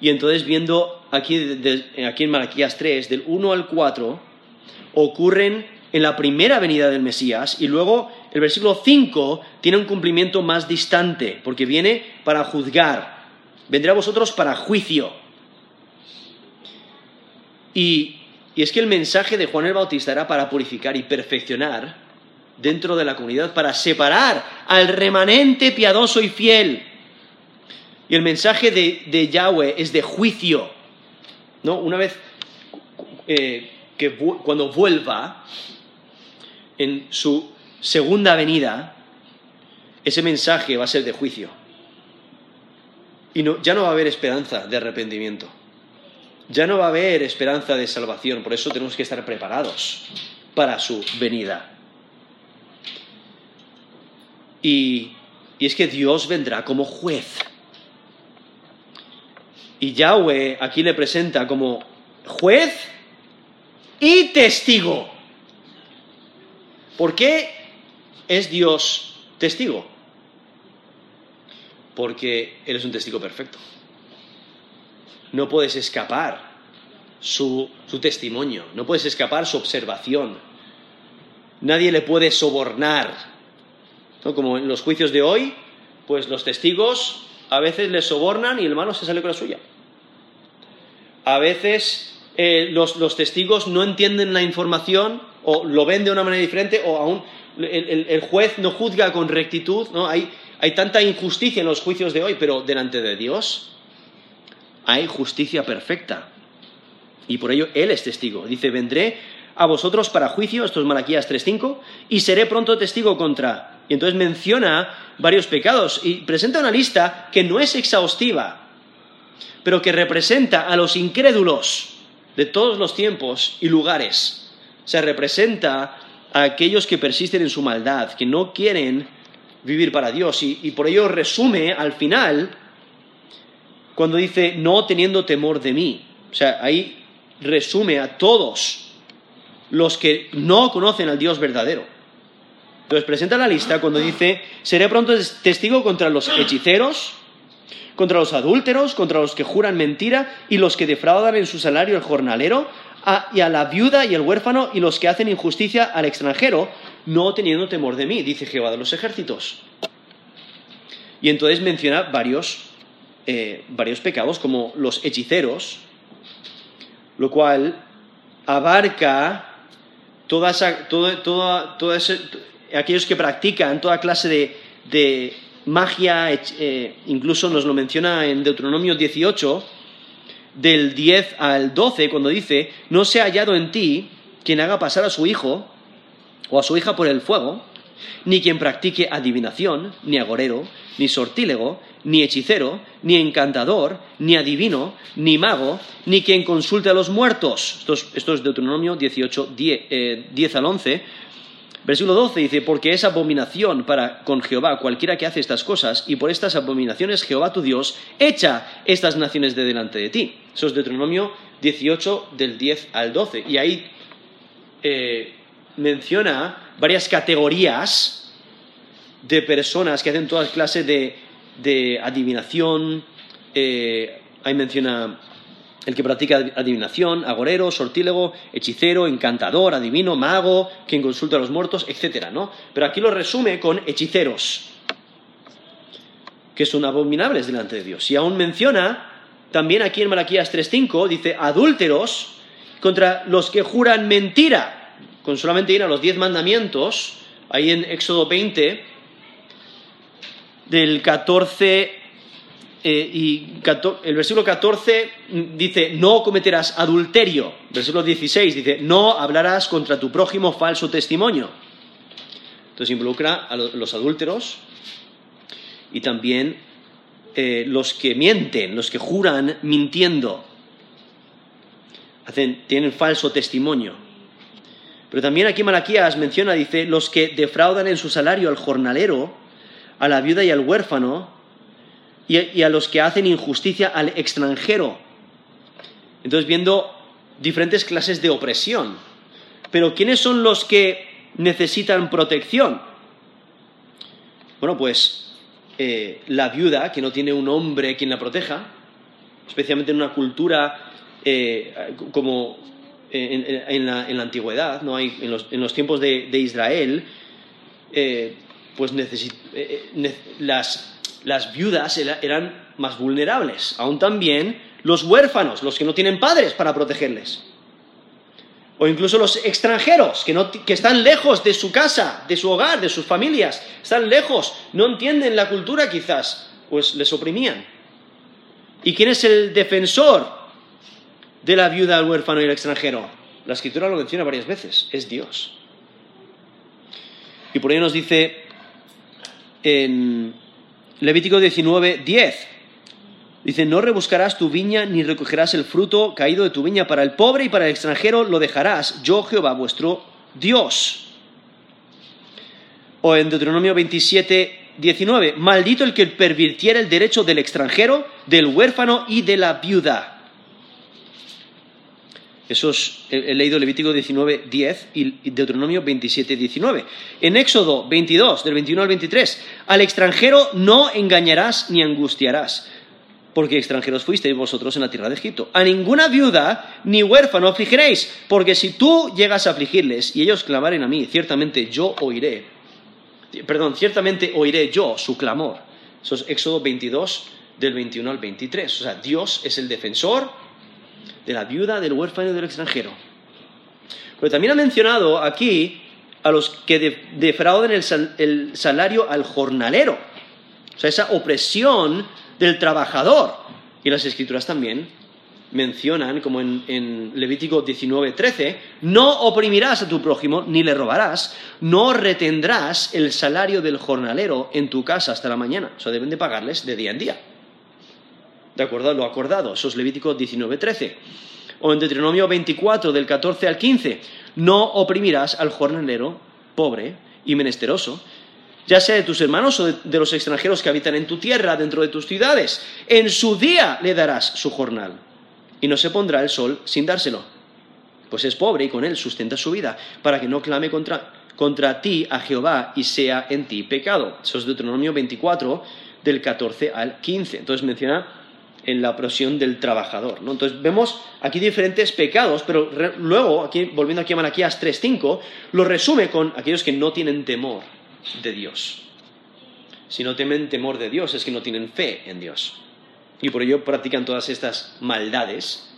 Y entonces viendo aquí, aquí en Malaquías 3, del 1 al 4, ocurren en la primera venida del Mesías y luego el versículo 5 tiene un cumplimiento más distante, porque viene para juzgar, vendrá a vosotros para juicio. Y, es que el mensaje de Juan el Bautista era para purificar y perfeccionar dentro de la comunidad, para separar al remanente piadoso y fiel. Y el mensaje de, Yahweh es de juicio. ¿no? Una vez eh, que cuando vuelva en su segunda venida, ese mensaje va a ser de juicio. Y ya no va a haber esperanza de arrepentimiento ya no va a haber esperanza de salvación, por eso tenemos que estar preparados para su venida. Y, es que Dios vendrá como juez. Y Yahweh aquí le presenta como juez y testigo. ¿Por qué es Dios testigo? Porque Él es un testigo perfecto no puedes escapar su, testimonio, no puedes escapar su observación. Nadie le puede sobornar. Como en los juicios de hoy, pues los testigos a veces le sobornan y el malo se sale con la suya. A veces eh, los, testigos no entienden la información o lo ven de una manera diferente o aún el, juez no juzga con rectitud. ¿no? hay tanta injusticia en los juicios de hoy, pero delante de Dios hay justicia perfecta. Y por ello Él es testigo. Dice, vendré a vosotros para juicio, esto es Malaquías 3.5, y seré pronto testigo contra. Y entonces menciona varios pecados y presenta una lista que no es exhaustiva, pero que representa a los incrédulos de todos los tiempos y lugares. O sea, representa a aquellos que persisten en su maldad, que no quieren vivir para Dios. Y por ello resume al final cuando dice no teniendo temor de mí. O sea, ahí resume a todos los que no conocen al Dios verdadero. Entonces presenta la lista cuando dice, seré pronto testigo contra los hechiceros, contra los adúlteros, contra los que juran mentira y los que defraudan en su salario el jornalero, y a la viuda y el huérfano y los que hacen injusticia al extranjero, no teniendo temor de mí, dice Jehová de los ejércitos. Y entonces menciona varios eh, varios pecados, como los hechiceros, lo cual abarca toda esa, aquellos que practican toda clase de, magia, eh, incluso nos lo menciona en Deuteronomio 18, del 10 al 12, cuando dice, no se ha hallado en ti quien haga pasar a su hijo o a su hija por el fuego, ni quien practique adivinación, ni agorero, ni sortílego, ni hechicero, ni encantador, ni adivino, ni mago, ni quien consulte a los muertos. Esto es, Deuteronomio 18, 10, al 11. Versículo 12 dice, porque es abominación para con Jehová cualquiera que hace estas cosas, y por estas abominaciones Jehová tu Dios echa estas naciones de delante de ti. Eso es Deuteronomio 18 del 10 al 12. Y ahí eh, menciona varias categorías de personas que hacen todas clases de de adivinación, eh, ahí menciona el que practica adivinación, agorero, sortílego, hechicero, encantador, adivino, mago, quien consulta a los muertos, etc. ¿no? Pero aquí lo resume con hechiceros, que son abominables delante de Dios. Y aún menciona, también aquí en Malaquías 3.5, dice adúlteros contra los que juran mentira, con solamente ir a los diez mandamientos, ahí en Éxodo 20, del 14 eh, y el versículo 14 dice, no cometerás adulterio. Versículo 16 dice, no hablarás contra tu prójimo falso testimonio. Entonces involucra a los adúlteros y también eh, los que mienten, los que juran mintiendo. tienen falso testimonio. Pero también aquí Malaquías menciona, dice, los que defraudan en su salario al jornalero, a la viuda y al huérfano, y, a los que hacen injusticia al extranjero. Entonces, viendo diferentes clases de opresión. Pero ¿quiénes son los que necesitan protección? Bueno, pues eh, la viuda, que no tiene un hombre quien la proteja, especialmente en una cultura eh, como en, la, antigüedad, ¿no? Hay, en, los, tiempos de, Israel, eh, pues las, las viudas eran más vulnerables, aún también los huérfanos, los que no tienen padres para protegerles. O incluso los extranjeros, que, que, están lejos de su casa, de su hogar, de sus familias, están lejos, no entienden la cultura quizás, pues les oprimían. ¿Y quién es el defensor de la viuda, el huérfano y el extranjero? La escritura lo menciona varias veces, es Dios. Y por ello nos dice en Levítico 19, 10. Dice, no rebuscarás tu viña ni recogerás el fruto caído de tu viña. Para el pobre y para el extranjero lo dejarás, yo Jehová vuestro Dios. O en Deuteronomio 27, 19, maldito el que pervirtiera el derecho del extranjero, del huérfano y de la viuda. Eso es, he leído Levítico 19, 10 y Deuteronomio 27, 19. En Éxodo 22, del 21 al 23, al extranjero no engañarás ni angustiarás, porque extranjeros fuisteis vosotros en la tierra de Egipto. A ninguna viuda ni huérfano afligiréis, porque si tú llegas a afligirles y ellos clamaren a mí, ciertamente yo oiré, perdón, ciertamente oiré yo su clamor. Eso es Éxodo 22, del 21 al 23. O sea, Dios es el defensor de la viuda, del huérfano y del extranjero. Pero también ha mencionado aquí a los que defraudan el, salario al jornalero, o sea, esa opresión del trabajador. Y las escrituras también mencionan, como en, en Levítico 19, 13, no oprimirás a tu prójimo ni le robarás, no retendrás el salario del jornalero en tu casa hasta la mañana. O sea, deben de pagarles de día en día de acuerdo a lo acordado. Eso es Levítico 19.13. O en Deuteronomio 24, del 14 al 15, no oprimirás al jornalero pobre y menesteroso, ya sea de tus hermanos o de, los extranjeros que habitan en tu tierra, dentro de tus ciudades. En su día le darás su jornal, y no se pondrá el sol sin dárselo, pues es pobre y con él sustenta su vida, para que no clame contra, contra ti a Jehová y sea en ti pecado. Eso es Deuteronomio 24, del 14 al 15. Entonces menciona en la opresión del trabajador. Entonces vemos aquí diferentes pecados, pero luego, aquí, volviendo aquí a Malaquías 3.5, lo resume con aquellos que no tienen temor de Dios. Si no temen temor de Dios es que no tienen fe en Dios. Y por ello practican todas estas maldades.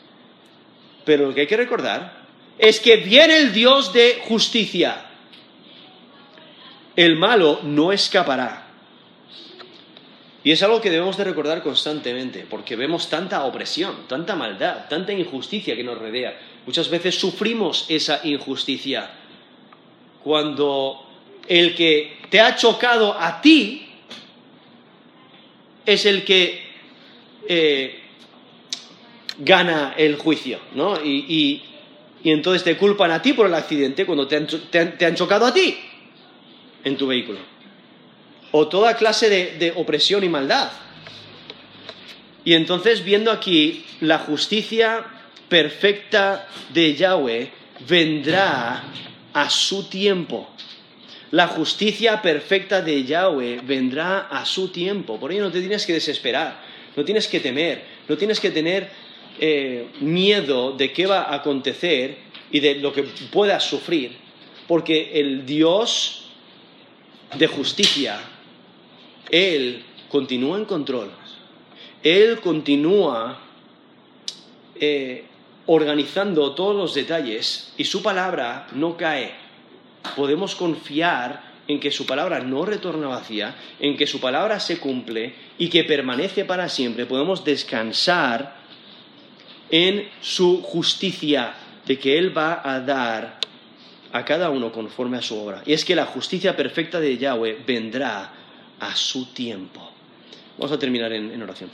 Pero lo que hay que recordar es que viene el Dios de justicia. El malo no escapará y es algo que debemos de recordar constantemente, porque vemos tanta opresión, tanta maldad, tanta injusticia que nos rodea. Muchas veces sufrimos esa injusticia cuando el que te ha chocado a ti es el que eh, gana el juicio, ¿no? Y, entonces te culpan a ti por el accidente cuando te han chocado a ti en tu vehículo o toda clase de, opresión y maldad. Y entonces viendo aquí la justicia perfecta de Yahweh vendrá a su tiempo. La justicia perfecta de Yahweh vendrá a su tiempo. Por ello no te tienes que desesperar, no tienes que temer, no tienes que tener eh, miedo de qué va a acontecer y de lo que puedas sufrir, porque el Dios de justicia él continúa en control. Él continúa eh, organizando todos los detalles y su palabra no cae. Podemos confiar en que su palabra no retorna vacía, en que su palabra se cumple y que permanece para siempre, podemos descansar en su justicia de que Él va a dar a cada uno conforme a su obra. Y es que la justicia perfecta de Yahweh vendrá a su tiempo. Vamos a terminar en, en oración.